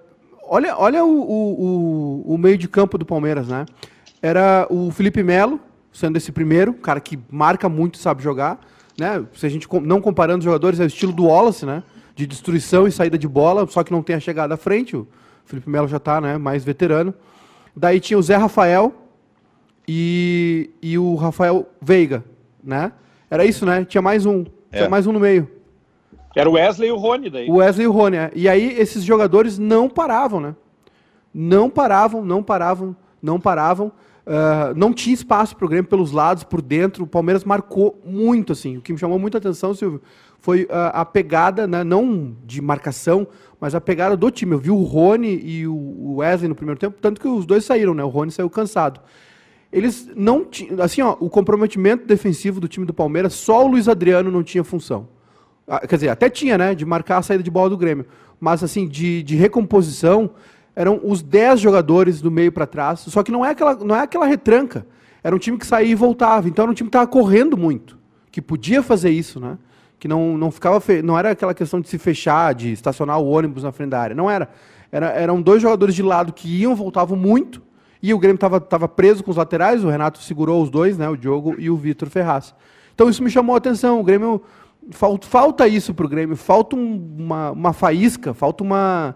olha, olha o, o, o, meio de campo do Palmeiras, né? Era o Felipe Melo, sendo esse primeiro, cara que marca muito, sabe jogar. Né? Se a gente não comparando os jogadores, é o estilo do Wallace, né? De destruição e saída de bola, só que não tem a chegada à frente. O Felipe Melo já está né, mais veterano. Daí tinha o Zé Rafael, e, e o Rafael Veiga, né? Era isso, né? Tinha mais um. É. Tinha mais um no meio. Era o Wesley e o Rony daí. O Wesley e o Rony, é. E aí esses jogadores não paravam, né? Não paravam, não paravam, não paravam. Uh, não tinha espaço para o Grêmio pelos lados, por dentro. O Palmeiras marcou muito, assim. O que me chamou muita atenção, Silvio, foi uh, a pegada, né, não de marcação, mas a pegada do time. Eu vi o Rony e o Wesley no primeiro tempo, tanto que os dois saíram, né? O Rony saiu cansado eles não tinham. Assim, ó, o comprometimento defensivo do time do Palmeiras, só o Luiz Adriano não tinha função. Ah, quer dizer, até tinha, né? De marcar a saída de bola do Grêmio. Mas, assim, de, de recomposição, eram os 10 jogadores do meio para trás. Só que não é, aquela, não é aquela retranca. Era um time que saía e voltava. Então era um time que estava correndo muito. Que podia fazer isso, né? Que não, não ficava. Fe... Não era aquela questão de se fechar, de estacionar o ônibus na frente da área. Não era. era eram dois jogadores de lado que iam, voltavam muito. E o Grêmio estava tava preso com os laterais. O Renato segurou os dois, né? O Diogo e o Vitor Ferraz. Então isso me chamou a atenção. O Grêmio falta, isso para o Grêmio, falta um, uma, uma faísca, falta uma,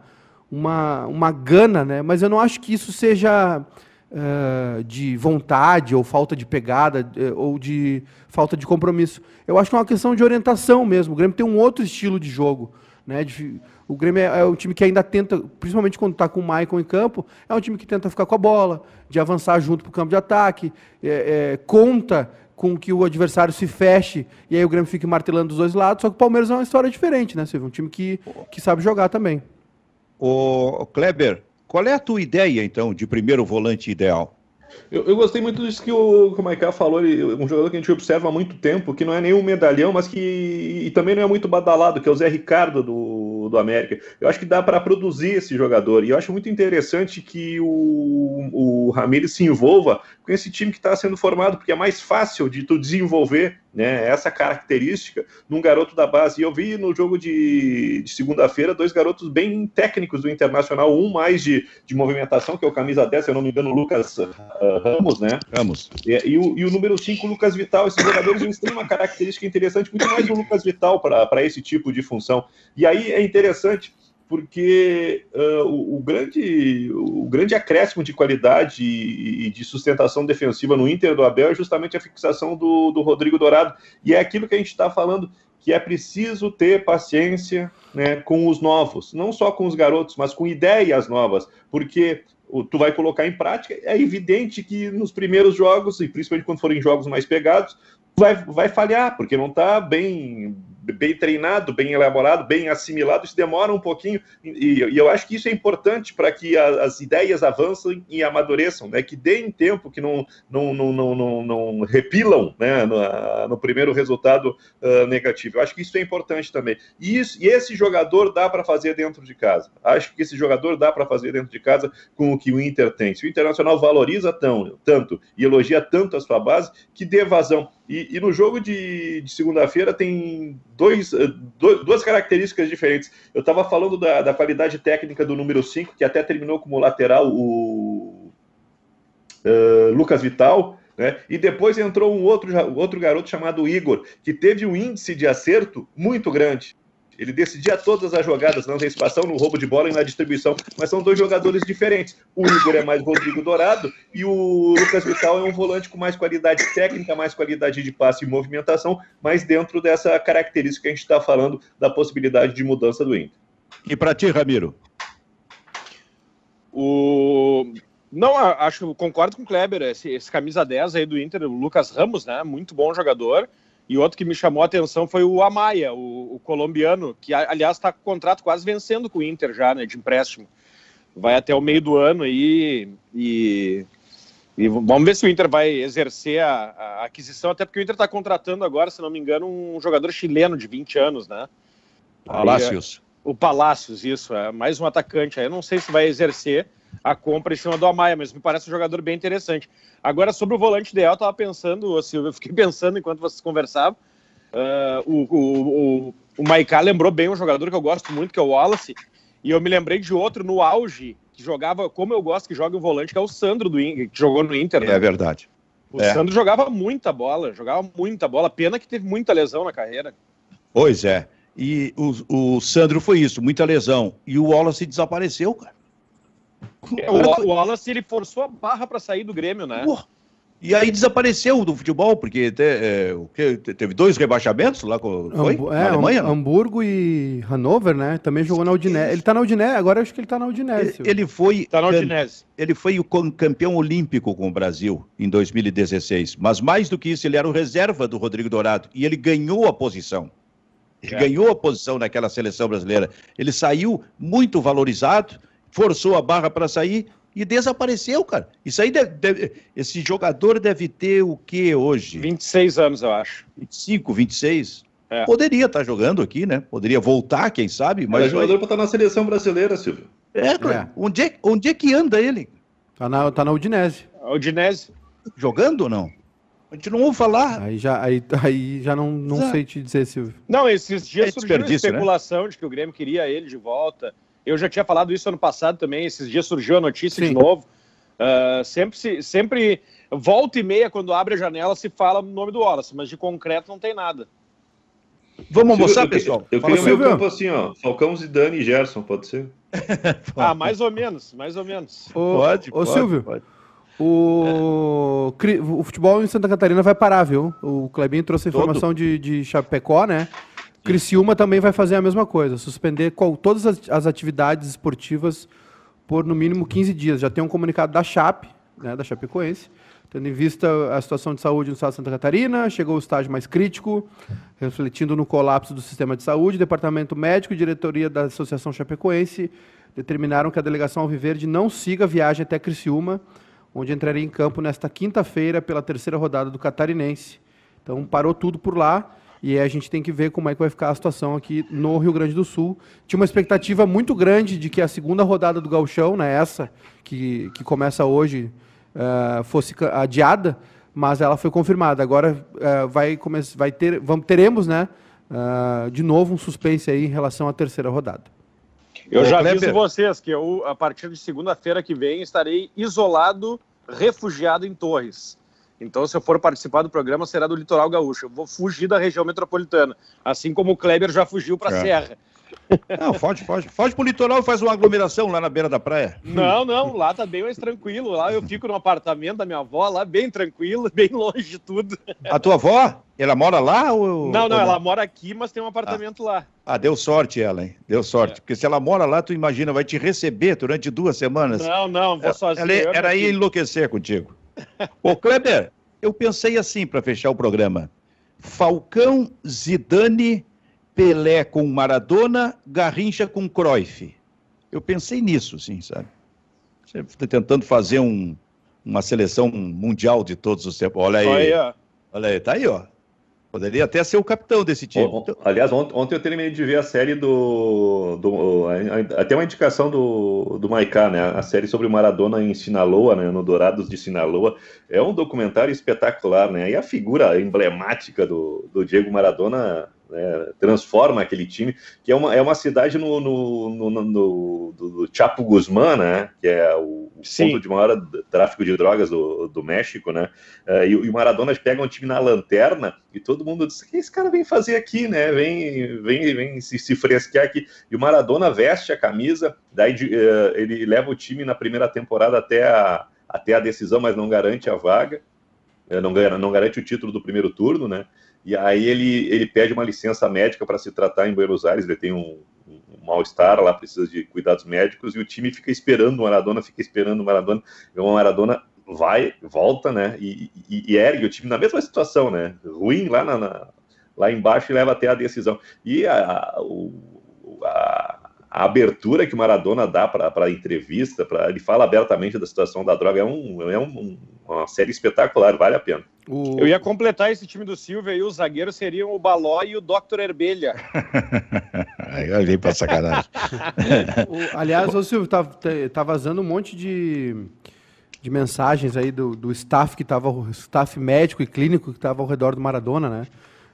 uma, uma gana, né? Mas eu não acho que isso seja uh, de vontade ou falta de pegada uh, ou de falta de compromisso. Eu acho que é uma questão de orientação mesmo. O Grêmio tem um outro estilo de jogo, né? De, o Grêmio é, é um time que ainda tenta, principalmente quando está com o Maicon em campo, é um time que tenta ficar com a bola, de avançar junto para o campo de ataque, é, é, conta com que o adversário se feche e aí o Grêmio fique martelando dos dois lados. Só que o Palmeiras é uma história diferente, né, Silvio? Um time que, que sabe jogar também. O Kleber, qual é a tua ideia, então, de primeiro volante ideal? Eu, eu, gostei muito disso que o, que o Maiká falou, ele, um jogador que a gente observa há muito tempo, que não é nenhum medalhão, mas que e também não é muito badalado, que é o Zé Ricardo do, do América. Eu acho que dá para produzir esse jogador, e eu acho muito interessante que o, o Ramires se envolva com esse time que está sendo formado, porque é mais fácil de tu desenvolver né, essa característica num garoto da base. E eu vi no jogo de, de segunda-feira dois garotos bem técnicos do Internacional, um mais de, de movimentação, que é o camisa 10, se eu não me engano, o Lucas uh, Ramos, né? Ramos. E, e, o, e o número 5, o Lucas Vital. Esses jogadores eles têm uma característica interessante, muito mais o Lucas Vital para esse tipo de função. E aí é interessante porque uh, o, o, grande, o grande acréscimo de qualidade e, e, de sustentação defensiva no Inter do Abel é justamente a fixação do, do Rodrigo Dourado. E é aquilo que a gente está falando, que é preciso ter paciência né, com os novos, não só com os garotos, mas com ideias novas, porque tu vai colocar em prática, é evidente que nos primeiros jogos, e principalmente quando forem jogos mais pegados, vai, vai falhar, porque não está bem bem treinado, bem elaborado, bem assimilado, isso demora um pouquinho, e, e eu acho que isso é importante para que a, as ideias avancem e amadureçam, né? que deem tempo, que não, não, não, não, não, não repilam né? no, no primeiro resultado uh, negativo. Eu acho que isso é importante também. E, isso, e esse jogador dá para fazer dentro de casa. Acho que esse jogador dá para fazer dentro de casa com o que o Inter tem. Se o Internacional valoriza tão, tanto e elogia tanto a sua base, que dê vazão. E, e no jogo de, de segunda-feira tem dois, eh, dois, duas características diferentes. Eu estava falando da, da, qualidade técnica do número 5, que até terminou como lateral o uh, Lucas Vital, né? E depois entrou um outro, outro garoto chamado Igor, que teve um índice de acerto muito grande. Ele decidia todas as jogadas na antecipação, no roubo de bola e na distribuição, mas são dois jogadores diferentes. O Igor é mais Rodrigo Dourado e o Lucas Vital é um volante com mais qualidade técnica, mais qualidade de passe e movimentação, mas dentro dessa característica que a gente está falando da possibilidade de mudança do Inter. E para ti, Ramiro? O... Não, acho, concordo com o Kleber, esse, esse camisa 10 aí do Inter, o Lucas Ramos, né, muito bom jogador, e outro que me chamou a atenção foi o Amaya, o, o colombiano, que aliás está com o contrato quase vencendo com o Inter já, né, de empréstimo. Vai até o meio do ano aí e, e vamos ver se o Inter vai exercer a, a aquisição, até porque o Inter está contratando agora, se não me engano, um jogador chileno de 20 anos, né? Palácios. o Palácios, isso, é mais um atacante. Aí eu não sei se vai exercer a compra em cima do Amaya, mas me parece um jogador bem interessante. Agora, sobre o volante ideal, eu estava pensando, Silvio, eu fiquei pensando enquanto vocês conversavam. Uh, o, o, o, o Maiká lembrou bem um jogador que eu gosto muito, que é o Wallace, e eu me lembrei de outro no auge, que jogava como eu gosto que joga o volante, que é o Sandro, do que jogou no Inter. Né? É verdade. O é. Sandro jogava muita bola, jogava muita bola. Pena que teve muita lesão na carreira. Pois é. E o, o Sandro foi isso, muita lesão. E o Wallace desapareceu, cara. É, o, o Wallace ele forçou a barra para sair do Grêmio, né? Porra. E aí desapareceu do futebol, porque te, é, teve dois rebaixamentos lá com, foi? é, na Alemanha? Hamburgo e Hannover, né? Também jogou na Udinese. Ele tá na Udinese, agora acho que ele tá na Udinese. Ele, ele foi. Tá na Udinese. Ele foi o campeão olímpico com o Brasil em 2016. Mas mais do que isso, ele era o reserva do Rodrigo Dourado. E ele ganhou a posição. Ele é. ganhou a posição naquela seleção brasileira. Ele saiu muito valorizado forçou a barra para sair e desapareceu, cara. Isso aí deve, deve, esse jogador deve ter o que hoje? 26 anos, eu acho. 25, 26. É. Poderia estar tá jogando aqui, né? Poderia voltar, quem sabe, mas. É jogador para estar na seleção brasileira, Silvio. É, é. Onde, é, onde é que anda ele? Tá na, tá na Udinese. Udinese. Jogando ou não? A gente não ouve falar. Aí já, aí, aí já não, não sei te dizer, Silvio. Não, esses dias é surgiu a né? especulação né? de que o Grêmio queria ele de volta. Eu já tinha falado isso ano passado também. Esses dias surgiu a notícia Sim. de novo. Uh, sempre, sempre, volta e meia, quando abre a janela, se fala o nome do Wallace, mas de concreto não tem nada. Vamos almoçar, pessoal? Eu, eu queria ver o campo assim, ó. Falcão, Zidane e Gerson, pode ser? ah, mais ou menos, mais ou menos. Ô, pode, ô, pode, Silvio. Pode. O, o futebol em Santa Catarina vai parar, viu? O Clebinho trouxe a informação de, de Chapecó, né? Criciúma também vai fazer a mesma coisa, suspender qual, todas as, atividades esportivas por no mínimo 15 dias. Já tem um comunicado da Chape, né, da Chapecoense, tendo em vista a situação de saúde no estado de Santa Catarina, chegou o estágio mais crítico, refletindo no colapso do sistema de saúde, Departamento Médico e diretoria da Associação Chapecoense determinaram que a delegação Alviverde não siga a viagem até Criciúma, onde entraria em campo nesta quinta-feira pela terceira rodada do Catarinense. Então parou tudo por lá e a gente tem que ver como é que vai ficar a situação aqui no Rio Grande do Sul. Tinha uma expectativa muito grande de que a segunda rodada do Gauchão, né, essa que, que começa hoje, uh, fosse adiada, mas ela foi confirmada. Agora uh, vai, vai ter, vamos, teremos, né, uh, de novo um suspense aí em relação à terceira rodada. Eu já aviso vocês que eu, a partir de segunda-feira que vem, estarei isolado, refugiado em Torres. Então, se eu for participar do programa, será do litoral gaúcho. Eu vou fugir da região metropolitana, assim como o Kleber já fugiu para a é. Serra. Não, foge, foge. Foge pro litoral e faz uma aglomeração lá na beira da praia. Não, não, lá tá bem mais tranquilo. Lá eu fico no apartamento da minha avó, lá bem tranquilo, bem longe de tudo. A tua avó, ela mora lá? Ou... Não, não, ou ela mora aqui, mas tem um apartamento ah. lá. Ah, deu sorte ela, hein? Deu sorte. É. Porque se ela mora lá, tu imagina, vai te receber durante duas semanas. Não, não, vou sozinho. Ela, era ia enlouquecer contigo. Ô, Kleber, eu pensei assim para fechar o programa. Falcão, Zidane Pelé com Maradona, Garrincha com Cruyff. Eu pensei nisso, sim, sabe? Você está tentando fazer um, uma seleção mundial de todos os tempos. Olha aí. Olha, Olha aí, tá aí, ó. Poderia até ser o capitão desse time. Aliás, ontem, ontem, eu terminei de ver a série do. do até uma indicação do, do Maiká, né? A série sobre o Maradona em Sinaloa, né? No Dourados de Sinaloa. É um documentário espetacular, né? E a figura emblemática do, do Diego Maradona né, transforma aquele time, que é uma, é uma cidade no, no, no, no, do Chapo Guzmán, né, que é o Sim. ponto de maior tráfico de drogas do, do México, né, uh, e, e, o Maradona pega um time na lanterna e todo mundo diz, o que esse cara vem fazer aqui, né, vem, vem, vem se, se fresquear aqui, e o Maradona veste a camisa, daí uh, ele leva o time na primeira temporada até a, até a decisão, mas não garante a vaga, eh, não, não garante o título do primeiro turno, né, e aí ele, ele pede uma licença médica para se tratar em Buenos Aires, ele tem um, um mal-estar lá, precisa de cuidados médicos, e o time fica esperando o Maradona, fica esperando o Maradona, e o Maradona vai, volta, né, e, e, e, ergue o time na mesma situação, né, ruim lá, na, na, lá embaixo e leva até a decisão. E a, a, a a abertura que o Maradona dá para a entrevista, para ele fala abertamente da situação da droga, é, um, é um, uma série espetacular, vale a pena. O... Eu ia completar esse time do Silvio aí, os zagueiros seriam o Baló e o Dr. Herbelha. aí eu vim para sacanagem. o, aliás, o Silvio, tá, tá vazando um monte de, de mensagens aí do, do staff que estava, o staff médico e clínico que estava ao redor do Maradona, né?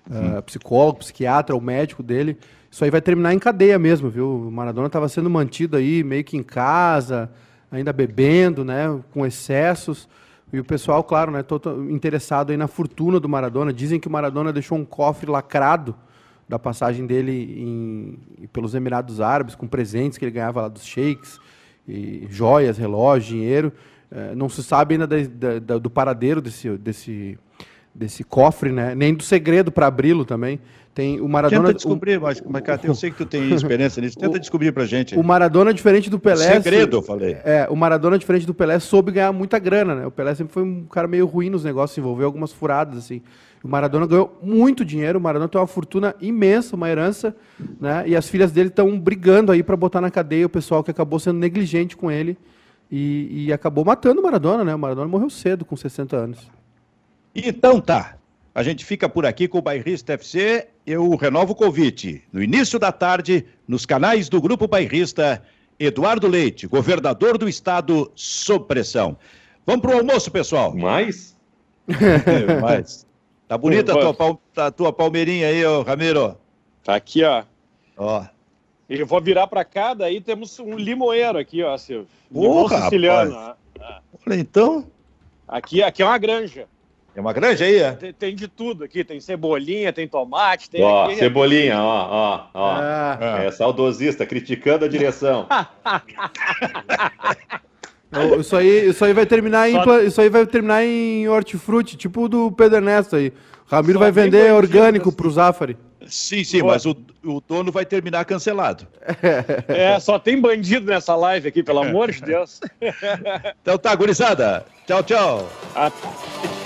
Uh, psicólogo, psiquiatra, o médico dele isso aí vai terminar em cadeia mesmo, viu? O Maradona estava sendo mantido aí meio que em casa, ainda bebendo, né, com excessos. E o pessoal, claro, né, todo interessado aí na fortuna do Maradona. Dizem que o Maradona deixou um cofre lacrado da passagem dele em, pelos Emirados Árabes, com presentes que ele ganhava lá dos sheiks, e joias, relógio, dinheiro. É, não se sabe ainda da, da, do paradeiro desse, desse, desse cofre, né? nem do segredo para abri-lo também. Tem o Maradona. Tenta descobrir, o, mas, mas cara, eu sei que tu tem experiência nisso. Tenta o, descobrir pra gente. O Maradona, diferente do Pelé. Segredo, eu falei. É, o Maradona, diferente do Pelé, soube ganhar muita grana, né? O Pelé sempre foi um cara meio ruim nos negócios, envolveu algumas furadas, assim. O Maradona ganhou muito dinheiro, o Maradona tem uma fortuna imensa, uma herança, né? E as filhas dele estão brigando aí para botar na cadeia o pessoal que acabou sendo negligente com ele e, e acabou matando o Maradona, né? O Maradona morreu cedo, com 60 anos. Então tá. A gente fica por aqui com o Bairrista FC. Eu renovo o convite. No início da tarde, nos canais do Grupo Bairrista, Eduardo Leite, governador do estado, sob pressão. Vamos para o almoço, pessoal. Mais? É, mais. Tá bonita a tua, a tua palmeirinha aí, ô Ramiro. Tá aqui, ó. Ó. Eu vou virar pra cá, daí temos um limoeiro aqui, ó, Silvio. Limão siciliano. ó. Olha, então. Aqui, aqui é uma granja. É uma granja aí, é? Tem, tem de tudo aqui. Tem cebolinha, tem tomate, tem. Ó, aqui- cebolinha, ó, ó, ó. Ah, É saudosista, criticando a direção. isso, aí, isso aí vai terminar em Só- isso aí vai terminar em hortifruti, tipo o do Pedro Ernesto aí. O Ramiro Só vai tem vender bandido orgânico nesse- pro Zafari. Sim, sim, mas o, o dono vai terminar cancelado. É, só tem bandido nessa live aqui, pelo amor de Deus. Então tá, gurizada. Tchau, tchau. Até